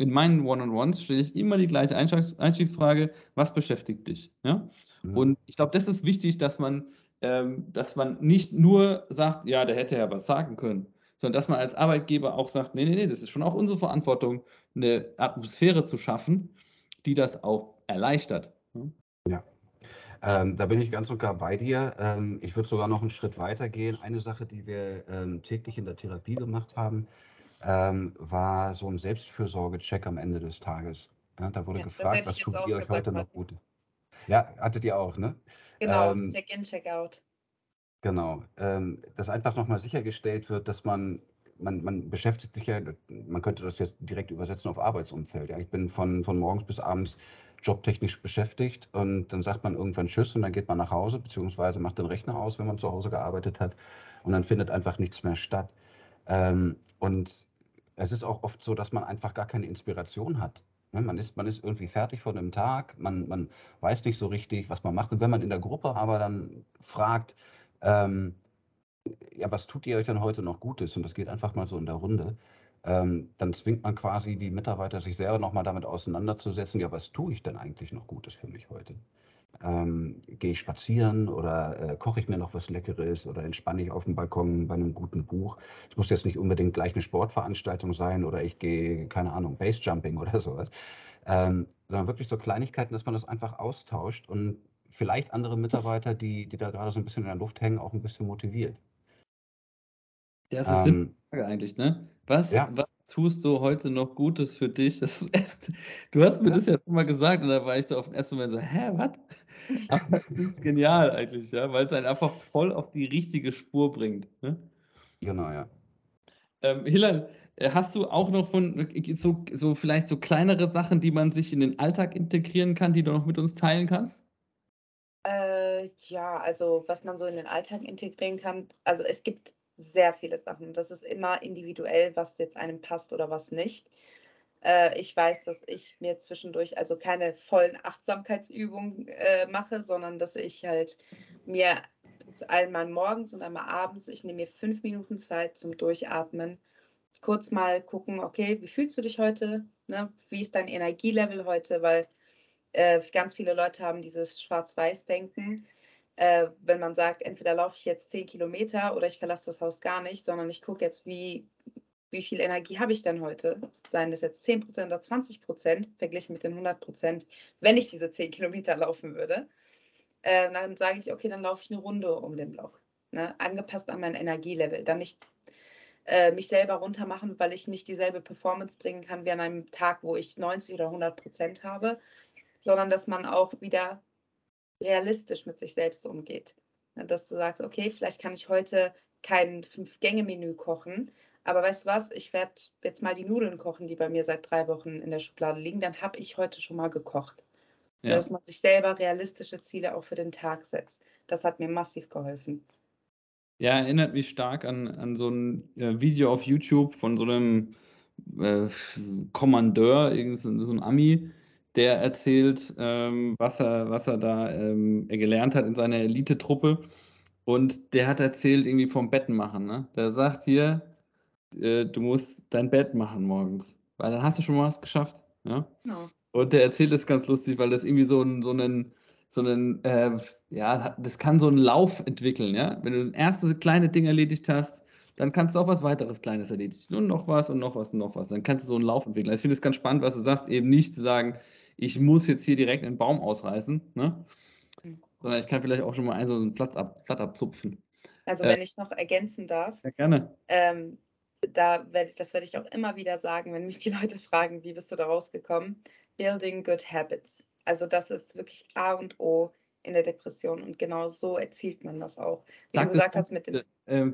in meinen One-on-Ones stelle ich immer die gleiche Einstiegsfrage, was beschäftigt dich? Ja? Mhm. Und ich glaube, das ist wichtig, dass man, ähm, dass man nicht nur sagt, ja, der hätte ja was sagen können, sondern dass man als Arbeitgeber auch sagt, nee, nee, nee, das ist schon auch unsere Verantwortung, eine Atmosphäre zu schaffen, die das auch erleichtert. Ja. Ähm, da bin ich ganz und gar bei dir. Ähm, ich würde sogar noch einen Schritt weiter gehen. Eine Sache, die wir ähm, täglich in der Therapie gemacht haben, ähm, war so ein Selbstfürsorge-Check am Ende des Tages. Ja, da wurde ja, gefragt, was tut ihr euch heute noch gut? Ja, hattet ihr auch, ne? Genau, ähm, Check-in, Check-out. Genau, ähm, dass einfach nochmal sichergestellt wird, dass man, man, man beschäftigt sich ja, man könnte das jetzt direkt übersetzen auf Arbeitsumfeld. Ja? Ich bin von, von morgens bis abends jobtechnisch beschäftigt und dann sagt man irgendwann Tschüss und dann geht man nach Hause, beziehungsweise macht den Rechner aus, wenn man zu Hause gearbeitet hat und dann findet einfach nichts mehr statt. Ähm, und es ist auch oft so, dass man einfach gar keine Inspiration hat, Ne, man ist, man ist irgendwie fertig von dem Tag, man, man weiß nicht so richtig, was man macht. Und wenn man in der Gruppe aber dann fragt, ähm, ja, was tut ihr euch denn heute noch Gutes? Und das geht einfach mal so in der Runde. Ähm, dann zwingt man quasi die Mitarbeiter, sich selber nochmal damit auseinanderzusetzen, ja, was tue ich denn eigentlich noch Gutes für mich heute? Ähm, gehe ich spazieren oder äh, koche ich mir noch was Leckeres oder entspanne ich auf dem Balkon bei einem guten Buch. Es muss jetzt nicht unbedingt gleich eine Sportveranstaltung sein oder ich gehe, keine Ahnung, Basejumping oder sowas, ähm, sondern wirklich so Kleinigkeiten, dass man das einfach austauscht und vielleicht andere Mitarbeiter, die, die da gerade so ein bisschen in der Luft hängen, auch ein bisschen motiviert. Das ist ähm, die Frage eigentlich, ne? Was, ja. was tust du heute noch Gutes für dich? Das ist, du hast mir ja. das ja schon mal gesagt und da war ich so auf den ersten Moment so, hä, was? das ist genial eigentlich, ja, weil es einen einfach voll auf die richtige Spur bringt. Ne? Genau, ja. Ähm, Hilal, äh, hast du auch noch von so, so vielleicht so kleinere Sachen, die man sich in den Alltag integrieren kann, die du noch mit uns teilen kannst? Äh, ja, also was man so in den Alltag integrieren kann. Also es gibt sehr viele Sachen. Das ist immer individuell, was jetzt einem passt oder was nicht. Äh, ich weiß, dass ich mir zwischendurch also keine vollen Achtsamkeitsübungen äh, mache, sondern dass ich halt mir einmal morgens und einmal abends, ich nehme mir fünf Minuten Zeit zum Durchatmen, kurz mal gucken, okay, wie fühlst du dich heute? Ne? Wie ist dein Energielevel heute? Weil äh, ganz viele Leute haben dieses Schwarz-Weiß-Denken äh, wenn man sagt, entweder laufe ich jetzt 10 Kilometer oder ich verlasse das Haus gar nicht, sondern ich gucke jetzt, wie, wie viel Energie habe ich denn heute? Seien das jetzt 10 Prozent oder 20 Prozent, verglichen mit den 100 Prozent, wenn ich diese 10 Kilometer laufen würde. Äh, dann sage ich, okay, dann laufe ich eine Runde um den Block. Ne? Angepasst an mein Energielevel. Dann nicht äh, mich selber runtermachen, weil ich nicht dieselbe Performance bringen kann wie an einem Tag, wo ich 90 oder 100 Prozent habe, sondern dass man auch wieder realistisch mit sich selbst umgeht. Dass du sagst, okay, vielleicht kann ich heute kein Fünf-Gänge-Menü kochen, aber weißt du was, ich werde jetzt mal die Nudeln kochen, die bei mir seit drei Wochen in der Schublade liegen, dann habe ich heute schon mal gekocht. Ja. Dass man sich selber realistische Ziele auch für den Tag setzt. Das hat mir massiv geholfen. Ja, erinnert mich stark an, an so ein äh, Video auf YouTube von so einem äh, Kommandeur, so ein Ami, der erzählt, ähm, was, er, was er da ähm, er gelernt hat in seiner Elite-Truppe. Und der hat erzählt, irgendwie vom Betten machen. Ne? Der sagt hier, äh, du musst dein Bett machen morgens, weil dann hast du schon mal was geschafft. Ja? No. Und der erzählt das ganz lustig, weil das irgendwie so ein, so einen, so einen, äh, ja, das kann so einen Lauf entwickeln, ja. Wenn du ein erstes kleine Ding erledigt hast, dann kannst du auch was weiteres Kleines erledigen. Und noch was und noch was und noch was. Dann kannst du so einen Lauf entwickeln. Also ich finde es ganz spannend, was du sagst, eben nicht zu sagen, ich muss jetzt hier direkt einen Baum ausreißen, ne? Mhm. sondern ich kann vielleicht auch schon mal einen, so einen Platz ab, Blatt abzupfen. Also wenn äh, ich noch ergänzen darf. Ja, gerne. Ähm, da werde ich, das werde ich auch immer wieder sagen, wenn mich die Leute fragen, wie bist du da rausgekommen? Building good habits. Also das ist wirklich A und O in der Depression und genau so erzielt man das auch. Wie Sag du gesagt hast mit dem äh,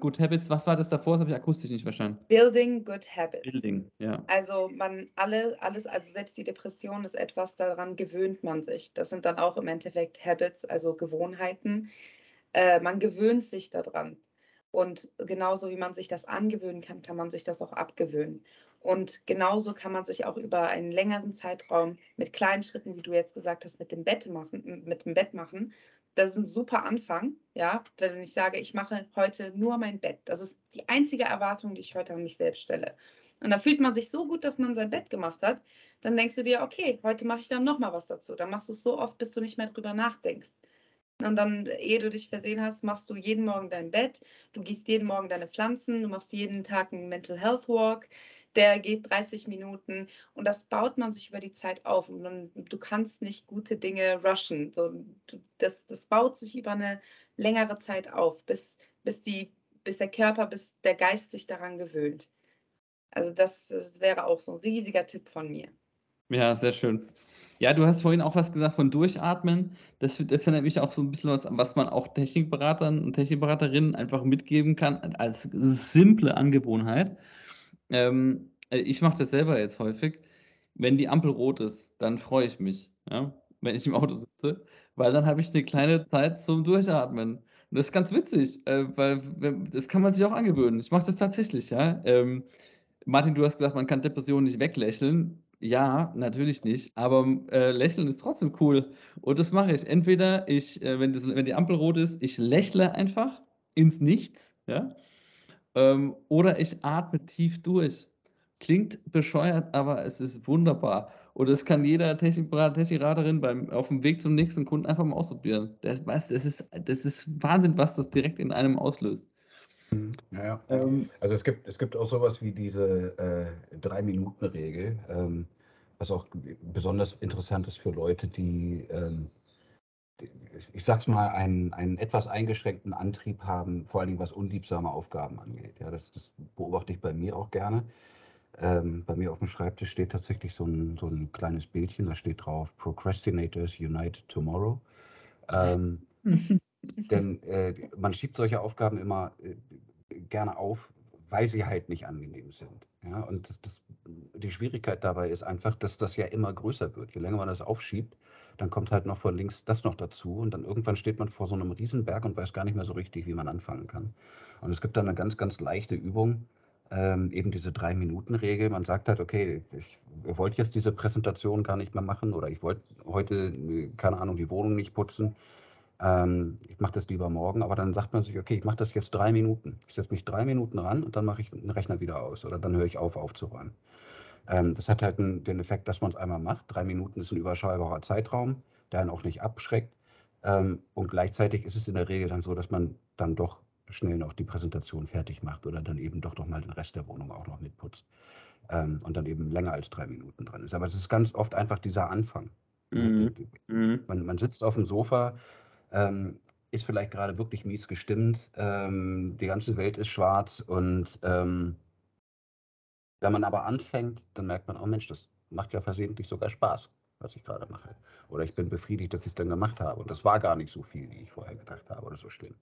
Good Habits, was war das davor? Das habe ich akustisch nicht verstanden. Building Good Habits. Building, ja. Also man alle alles, also selbst die Depression ist etwas, daran gewöhnt man sich. Das sind dann auch im Endeffekt Habits, also Gewohnheiten. Äh, man gewöhnt sich daran. Und genauso wie man sich das angewöhnen kann, kann man sich das auch abgewöhnen. Und genauso kann man sich auch über einen längeren Zeitraum mit kleinen Schritten, wie du jetzt gesagt hast, mit dem Bett machen, mit dem Bett machen. Das ist ein super Anfang, ja. Wenn ich sage, ich mache heute nur mein Bett. Das ist die einzige Erwartung, die ich heute an mich selbst stelle. Und da fühlt man sich so gut, dass man sein Bett gemacht hat. Dann denkst du dir, okay, heute mache ich dann nochmal was dazu. Dann machst du es so oft, bis du nicht mehr drüber nachdenkst. Und dann, ehe du dich versehen hast, machst du jeden Morgen dein Bett, du gießt jeden Morgen deine Pflanzen, du machst jeden Tag einen Mental Health Walk, der geht 30 Minuten und das baut man sich über die Zeit auf und man, du kannst nicht gute Dinge rushen. So, das, das baut sich über eine längere Zeit auf, bis, bis, die, bis der Körper, bis der Geist sich daran gewöhnt. Also das, das wäre auch so ein riesiger Tipp von mir. Ja, sehr schön. Ja, du hast vorhin auch was gesagt von Durchatmen. Das, das ja nämlich auch so ein bisschen was, was man auch Technikberatern und Technikberaterinnen einfach mitgeben kann als simple Angewohnheit. Ähm, äh, ich mache das selber jetzt häufig. Wenn die Ampel rot ist, dann freue ich mich, ja, wenn ich im Auto sitze, weil dann habe ich eine kleine Zeit zum Durchatmen. Und das ist ganz witzig, äh, weil das kann man sich auch angewöhnen. Ich mache das tatsächlich, ja. Ähm, Martin, du hast gesagt, man kann Depressionen nicht weglächeln. ja, natürlich nicht, aber äh, lächeln ist trotzdem cool. Und das mache ich. Entweder ich, äh, wenn, das, wenn die Ampel rot ist, ich lächle einfach ins Nichts, ja, ähm, oder ich atme tief durch. Klingt bescheuert, aber es ist wunderbar. Und das kann jeder Technikraterin beim, auf dem Weg zum nächsten Kunden einfach mal ausprobieren. Das, das, ist, das ist Wahnsinn, was das direkt in einem auslöst. Ja, ja. Ähm, also es gibt, es gibt auch sowas wie diese äh, Drei-Minuten-Regel, ähm, was auch besonders interessant ist für Leute, die, ähm, die ich sag's mal, einen, einen etwas eingeschränkten Antrieb haben, vor allen Dingen was unliebsame Aufgaben angeht. Ja, das, das beobachte ich bei mir auch gerne. Ähm, bei mir auf dem Schreibtisch steht tatsächlich so ein, so ein kleines Bildchen, da steht drauf Procrastinators Unite Tomorrow. Ähm, denn äh, man schiebt solche Aufgaben immer äh, gerne auf, weil sie halt nicht angenehm sind. Ja? Und das, das, die Schwierigkeit dabei ist einfach, dass das ja immer größer wird. Je länger man das aufschiebt, dann kommt halt noch von links das noch dazu und dann irgendwann steht man vor so einem Riesenberg und weiß gar nicht mehr so richtig, wie man anfangen kann. Und es gibt dann eine ganz, ganz leichte Übung, ähm, eben diese Drei-Minuten-Regel. Man sagt halt, okay, ich wollte jetzt diese Präsentation gar nicht mehr machen oder ich wollte heute, keine Ahnung, die Wohnung nicht putzen. Ähm, ich mache das lieber morgen, aber dann sagt man sich, okay, ich mache das jetzt drei Minuten. Ich setze mich drei Minuten ran und dann mache ich den Rechner wieder aus oder dann höre ich auf, aufzuräumen. Ähm, das hat halt den, Effekt, dass man es einmal macht. Drei Minuten ist ein überschaubarer Zeitraum, der einen auch nicht abschreckt. Ähm, und gleichzeitig ist es in der Regel dann so, dass man dann doch schnell noch die Präsentation fertig macht oder dann eben doch noch mal den Rest der Wohnung auch noch mitputzt ähm, und dann eben länger als drei Minuten dran ist. Aber es ist ganz oft einfach dieser Anfang. Mhm. Mhm. Man, man, sitzt auf dem Sofa, ist vielleicht gerade wirklich mies gestimmt, die ganze Welt ist schwarz und wenn man aber anfängt, dann merkt man, oh Mensch, das macht ja versehentlich sogar Spaß, was ich gerade mache. Oder ich bin befriedigt, dass ich es dann gemacht habe. Und das war gar nicht so viel, wie ich vorher gedacht habe oder so schlimm.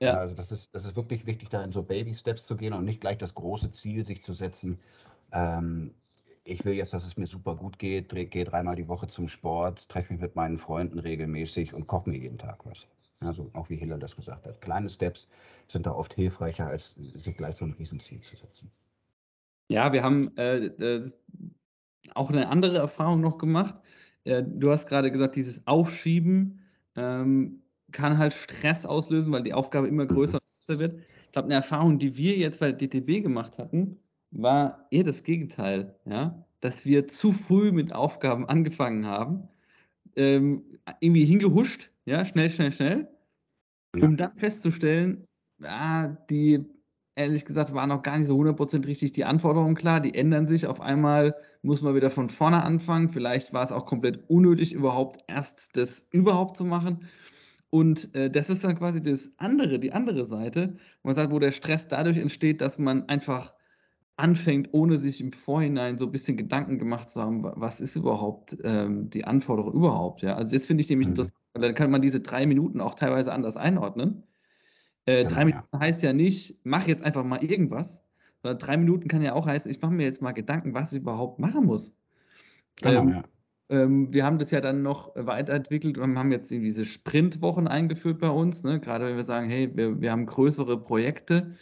Ja. Also das ist, das ist wirklich wichtig, da in so Baby-Steps zu gehen und nicht gleich das große Ziel sich zu setzen. Ähm, ich will jetzt, dass es mir super gut geht, gehe dreimal die Woche zum Sport, treffe mich mit meinen Freunden regelmäßig und koche mir jeden Tag was. Also auch wie Hiller das gesagt hat. Kleine Steps sind da oft hilfreicher, als sich gleich so ein Riesenziel zu setzen. Ja, wir haben äh, auch eine andere Erfahrung noch gemacht. Äh, du hast gerade gesagt, dieses Aufschieben. Ähm, kann halt Stress auslösen, weil die Aufgabe immer größer und größer wird. Ich glaube, eine Erfahrung, die wir jetzt bei DTB gemacht hatten, war eher das Gegenteil, ja, dass wir zu früh mit Aufgaben angefangen haben, ähm, irgendwie hingehuscht, ja, schnell, schnell, schnell, um dann festzustellen, ah, die, ehrlich gesagt, waren noch gar nicht so 100% richtig die Anforderungen klar, die ändern sich, auf einmal muss man wieder von vorne anfangen, vielleicht war es auch komplett unnötig, überhaupt erst das überhaupt zu machen und äh, das ist dann quasi das andere, die andere Seite, wo man sagt, wo der Stress dadurch entsteht, dass man einfach anfängt, ohne sich im Vorhinein so ein bisschen Gedanken gemacht zu haben, was ist überhaupt ähm, die Anforderung überhaupt. Ja? Also das finde ich nämlich mhm. interessant, weil dann kann man diese drei Minuten auch teilweise anders einordnen. Äh, drei ja, Minuten heißt ja nicht, mach jetzt einfach mal irgendwas, sondern drei Minuten kann ja auch heißen, ich mache mir jetzt mal Gedanken, was ich überhaupt machen muss. Genau, ähm, ja. Ähm, wir haben das ja dann noch weiterentwickelt und haben jetzt diese Sprintwochen eingeführt bei uns. Ne? Gerade wenn wir sagen, hey, wir, wir haben größere Projekte,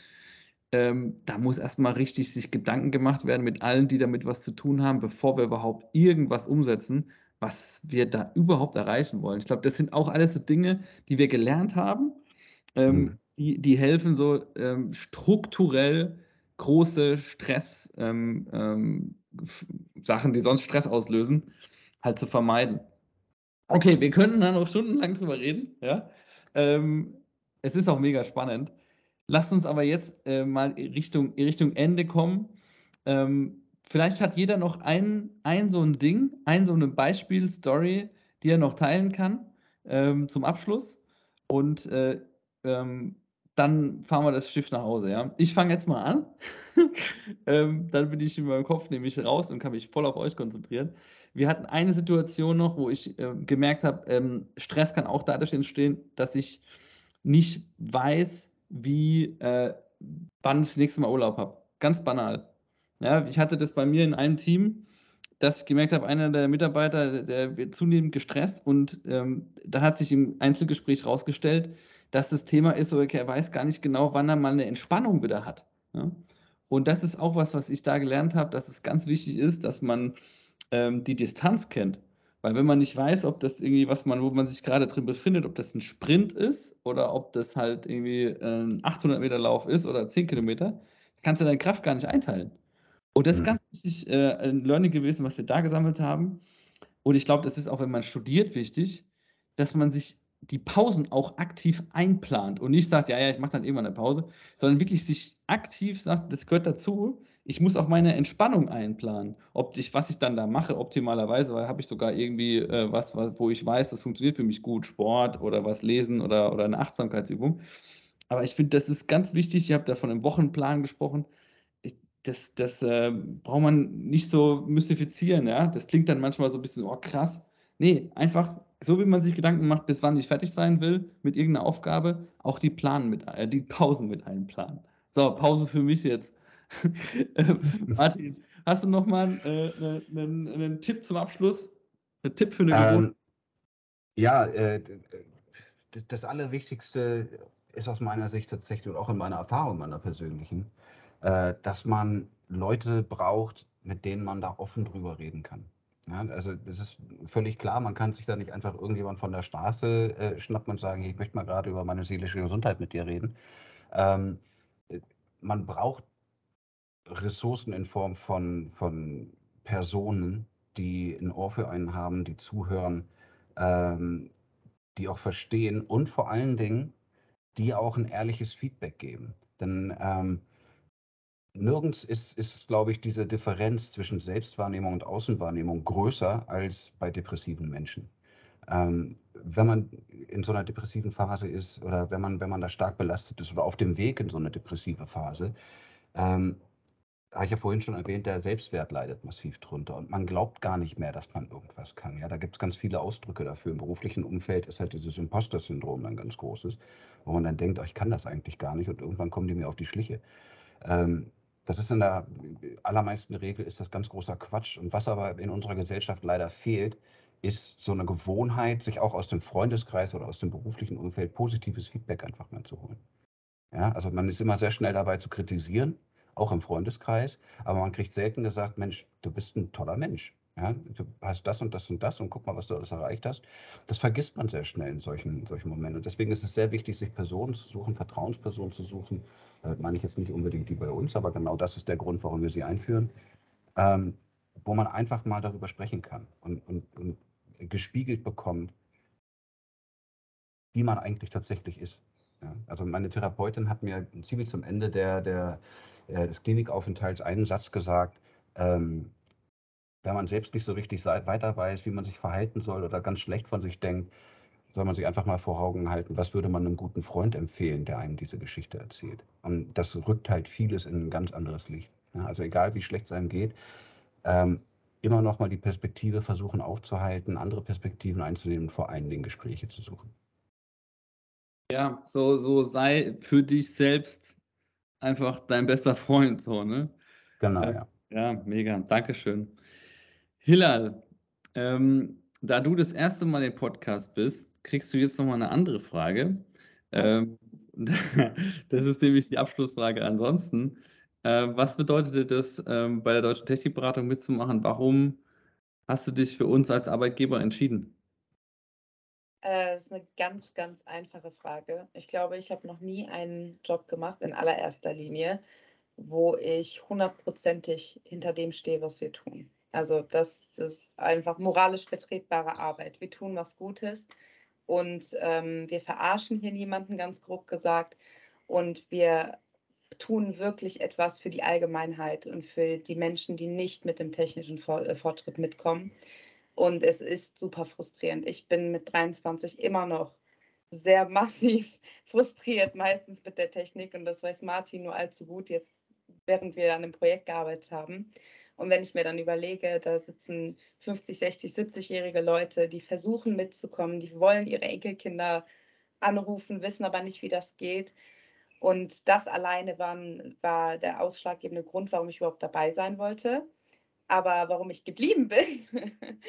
ähm, da muss erstmal richtig sich Gedanken gemacht werden mit allen, die damit was zu tun haben, bevor wir überhaupt irgendwas umsetzen, was wir da überhaupt erreichen wollen. Ich glaube, das sind auch alles so Dinge, die wir gelernt haben, ähm, mhm. Die, die helfen, so ähm, strukturell große Stress, ähm, ähm, Sachen, die sonst Stress auslösen, halt zu vermeiden. Okay, wir könnten da noch stundenlang drüber reden, ja. Ähm, es ist auch mega spannend. Lasst uns aber jetzt äh, mal Richtung, Richtung Ende kommen. Ähm, vielleicht hat jeder noch ein, ein so ein Ding, ein so eine Beispielstory, die er noch teilen kann ähm, zum Abschluss. Und äh, ähm, dann fahren wir das Schiff nach Hause. Ja? Ich fange jetzt mal an. ähm, dann bin ich in meinem Kopf nämlich raus und kann mich voll auf euch konzentrieren. Wir hatten eine Situation noch, wo ich äh, gemerkt habe, ähm, Stress kann auch dadurch entstehen, dass ich nicht weiß, wie, äh, wann ich das nächste Mal Urlaub habe. Ganz banal. Ja, ich hatte das bei mir in einem Team, dass ich gemerkt habe, einer der Mitarbeiter, der wird zunehmend gestresst und ähm, da hat sich im Einzelgespräch herausgestellt, dass das Thema ist, okay, er weiß gar nicht genau, wann er mal eine Entspannung wieder hat. Ja? Und das ist auch was, was ich da gelernt habe, dass es ganz wichtig ist, dass man ähm, die Distanz kennt. Weil wenn man nicht weiß, ob das irgendwie, was man, wo man sich gerade drin befindet, ob das ein Sprint ist oder ob das halt irgendwie ein 800 Meter Lauf ist oder 10 Kilometer, kannst du deine Kraft gar nicht einteilen. Und das ist mhm. ganz wichtig, äh, ein Learning gewesen, was wir da gesammelt haben. Und ich glaube, das ist auch, wenn man studiert, wichtig, dass man sich die Pausen auch aktiv einplant und nicht sagt, ja, ja, ich mache dann irgendwann eine Pause, sondern wirklich sich aktiv sagt, das gehört dazu. Ich muss auch meine Entspannung einplanen. Ob ich, was ich dann da mache, optimalerweise, weil habe ich sogar irgendwie äh, was, was, wo ich weiß, das funktioniert für mich gut, Sport oder was lesen oder, oder eine Achtsamkeitsübung. Aber ich finde, das ist ganz wichtig. Ihr habt da von einem Wochenplan gesprochen. Ich, das das äh, braucht man nicht so mystifizieren. Ja? Das klingt dann manchmal so ein bisschen, oh krass. Nee, einfach so wie man sich Gedanken macht, bis wann ich fertig sein will mit irgendeiner Aufgabe, auch die Planen mit, äh, die Pausen mit einplanen. So, Pause für mich jetzt. Äh, Martin, hast du noch mal äh, einen, einen, Tipp zum Abschluss? Ein Tipp für eine ähm, Gewohnheit? Ja, äh, das Allerwichtigste ist aus meiner Sicht tatsächlich und auch in meiner Erfahrung, meiner persönlichen, äh, dass man Leute braucht, mit denen man da offen drüber reden kann. Ja, also das ist völlig klar, man kann sich da nicht einfach irgendjemand von der Straße äh, schnappen und sagen, ich möchte mal gerade über meine seelische Gesundheit mit dir reden. Ähm, man braucht Ressourcen in Form von, von Personen, die ein Ohr für einen haben, die zuhören, ähm, die auch verstehen und vor allen Dingen, die auch ein ehrliches Feedback geben. Denn ähm, nirgends ist, ist, glaube ich, diese Differenz zwischen Selbstwahrnehmung und Außenwahrnehmung größer als bei depressiven Menschen. Ähm, wenn man in so einer depressiven Phase ist oder wenn man, wenn man da stark belastet ist oder auf dem Weg in so eine depressive Phase, ähm, habe ich ja vorhin schon erwähnt, der Selbstwert leidet massiv drunter und man glaubt gar nicht mehr, dass man irgendwas kann. Ja, da gibt es ganz viele Ausdrücke dafür. Im beruflichen Umfeld ist halt dieses Imposter-Syndrom ein ganz großes, wo man dann denkt, oh, ich kann das eigentlich gar nicht und irgendwann kommen die mir auf die Schliche. Ähm, das ist in der allermeisten Regel ist das ganz großer Quatsch. Und was aber in unserer Gesellschaft leider fehlt, ist so eine Gewohnheit, sich auch aus dem Freundeskreis oder aus dem beruflichen Umfeld positives Feedback einfach mal zu holen. Ja, also man ist immer sehr schnell dabei zu kritisieren, auch im Freundeskreis, aber man kriegt selten gesagt, Mensch, du bist ein toller Mensch. Ja, du hast das und das und das und guck mal, was du alles erreicht hast. Das vergisst man sehr schnell in solchen, solchen Momenten. Und deswegen ist es sehr wichtig, sich Personen zu suchen, Vertrauenspersonen zu suchen. Äh, meine ich jetzt nicht unbedingt die bei uns, aber genau das ist der Grund, warum wir sie einführen. Ähm, wo man einfach mal darüber sprechen kann und, und, und gespiegelt bekommt, wie man eigentlich tatsächlich ist. Ja, also meine Therapeutin hat mir ziemlich zum Ende der, der, äh, des Klinikaufenthalts einen Satz gesagt, ähm, wenn man selbst nicht so richtig weiter weiß, wie man sich verhalten soll oder ganz schlecht von sich denkt, soll man sich einfach mal vor Augen halten, was würde man einem guten Freund empfehlen, der einem diese Geschichte erzählt. Und das rückt halt vieles in ein ganz anderes Licht. Ja, also egal, wie schlecht es einem geht, ähm, immer noch mal die Perspektive versuchen aufzuhalten, andere Perspektiven einzunehmen und vor allen Dingen Gespräche zu suchen. Ja, so, so sei für dich selbst einfach dein bester Freund, so, ne? Genau, ja. Ja, mega. Dankeschön. Hilal, ähm, da du das erste Mal im Podcast bist, kriegst du jetzt nochmal eine andere Frage. Ähm, das ist nämlich die Abschlussfrage ansonsten. Äh, was bedeutet das, ähm, bei der Deutschen Technikberatung mitzumachen? Warum hast du dich für uns als Arbeitgeber entschieden? Äh, das ist eine ganz, ganz einfache Frage. Ich glaube, ich habe noch nie einen Job gemacht in allererster Linie, wo ich hundertprozentig hinter dem stehe, was wir tun. Also das, ist einfach moralisch vertretbare Arbeit. Wir tun was Gutes und ähm, wir verarschen hier niemanden, ganz grob gesagt. Und wir tun wirklich etwas für die Allgemeinheit und für die Menschen, die nicht mit dem technischen äh, Fortschritt mitkommen. Und es ist super frustrierend. Ich bin mit 23 immer noch sehr massiv frustriert, meistens mit der Technik. Und das weiß Martin nur allzu gut, jetzt während wir an dem Projekt gearbeitet haben. Und wenn ich mir dann überlege, da sitzen 50, 60, 70-jährige Leute, die versuchen mitzukommen, die wollen ihre Enkelkinder anrufen, wissen aber nicht, wie das geht. Und das alleine war, war der ausschlaggebende Grund, warum ich überhaupt dabei sein wollte. Aber warum ich geblieben bin,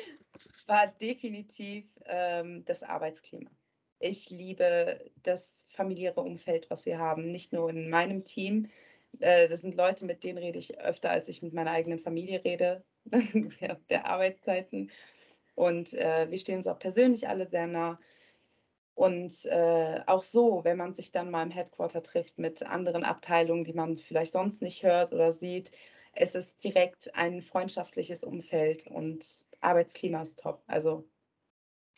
war definitiv ähm, das Arbeitsklima. Ich liebe das familiäre Umfeld, was wir haben, nicht nur in meinem Team, äh, das sind Leute, mit denen rede ich öfter, als ich mit meiner eigenen Familie rede, während der Arbeitszeiten. Und äh, wir stehen uns auch persönlich alle sehr nah. Und äh, auch so, wenn man sich dann mal im Headquarter trifft mit anderen Abteilungen, die man vielleicht sonst nicht hört oder sieht, es ist direkt ein freundschaftliches Umfeld und Arbeitsklima ist top. Also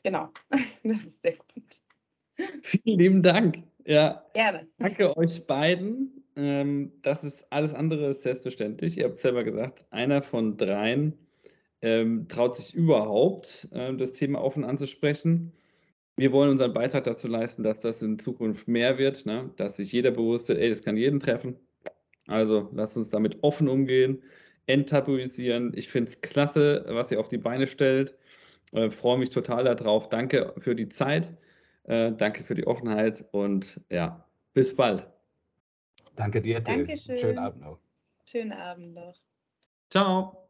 genau, das ist sehr gut. Vielen lieben Dank. Ja. Gerne. Danke euch beiden. Ähm, das ist alles andere ist selbstverständlich. Ihr habt selber gesagt, einer von dreien ähm, traut sich überhaupt, äh, das Thema offen anzusprechen. Wir wollen unseren Beitrag dazu leisten, dass das in Zukunft mehr wird, ne? dass sich jeder bewusst wird, ey, das kann jeden treffen. Also lasst uns damit offen umgehen, enttabuisieren. Ich finde es klasse, was ihr auf die Beine stellt. Äh, freue mich total darauf. Danke für die Zeit. Äh, danke für die Offenheit und ja, bis bald. Danke dir, Till. Dankeschön. Schönen Abend noch. Schönen Abend noch. Ciao.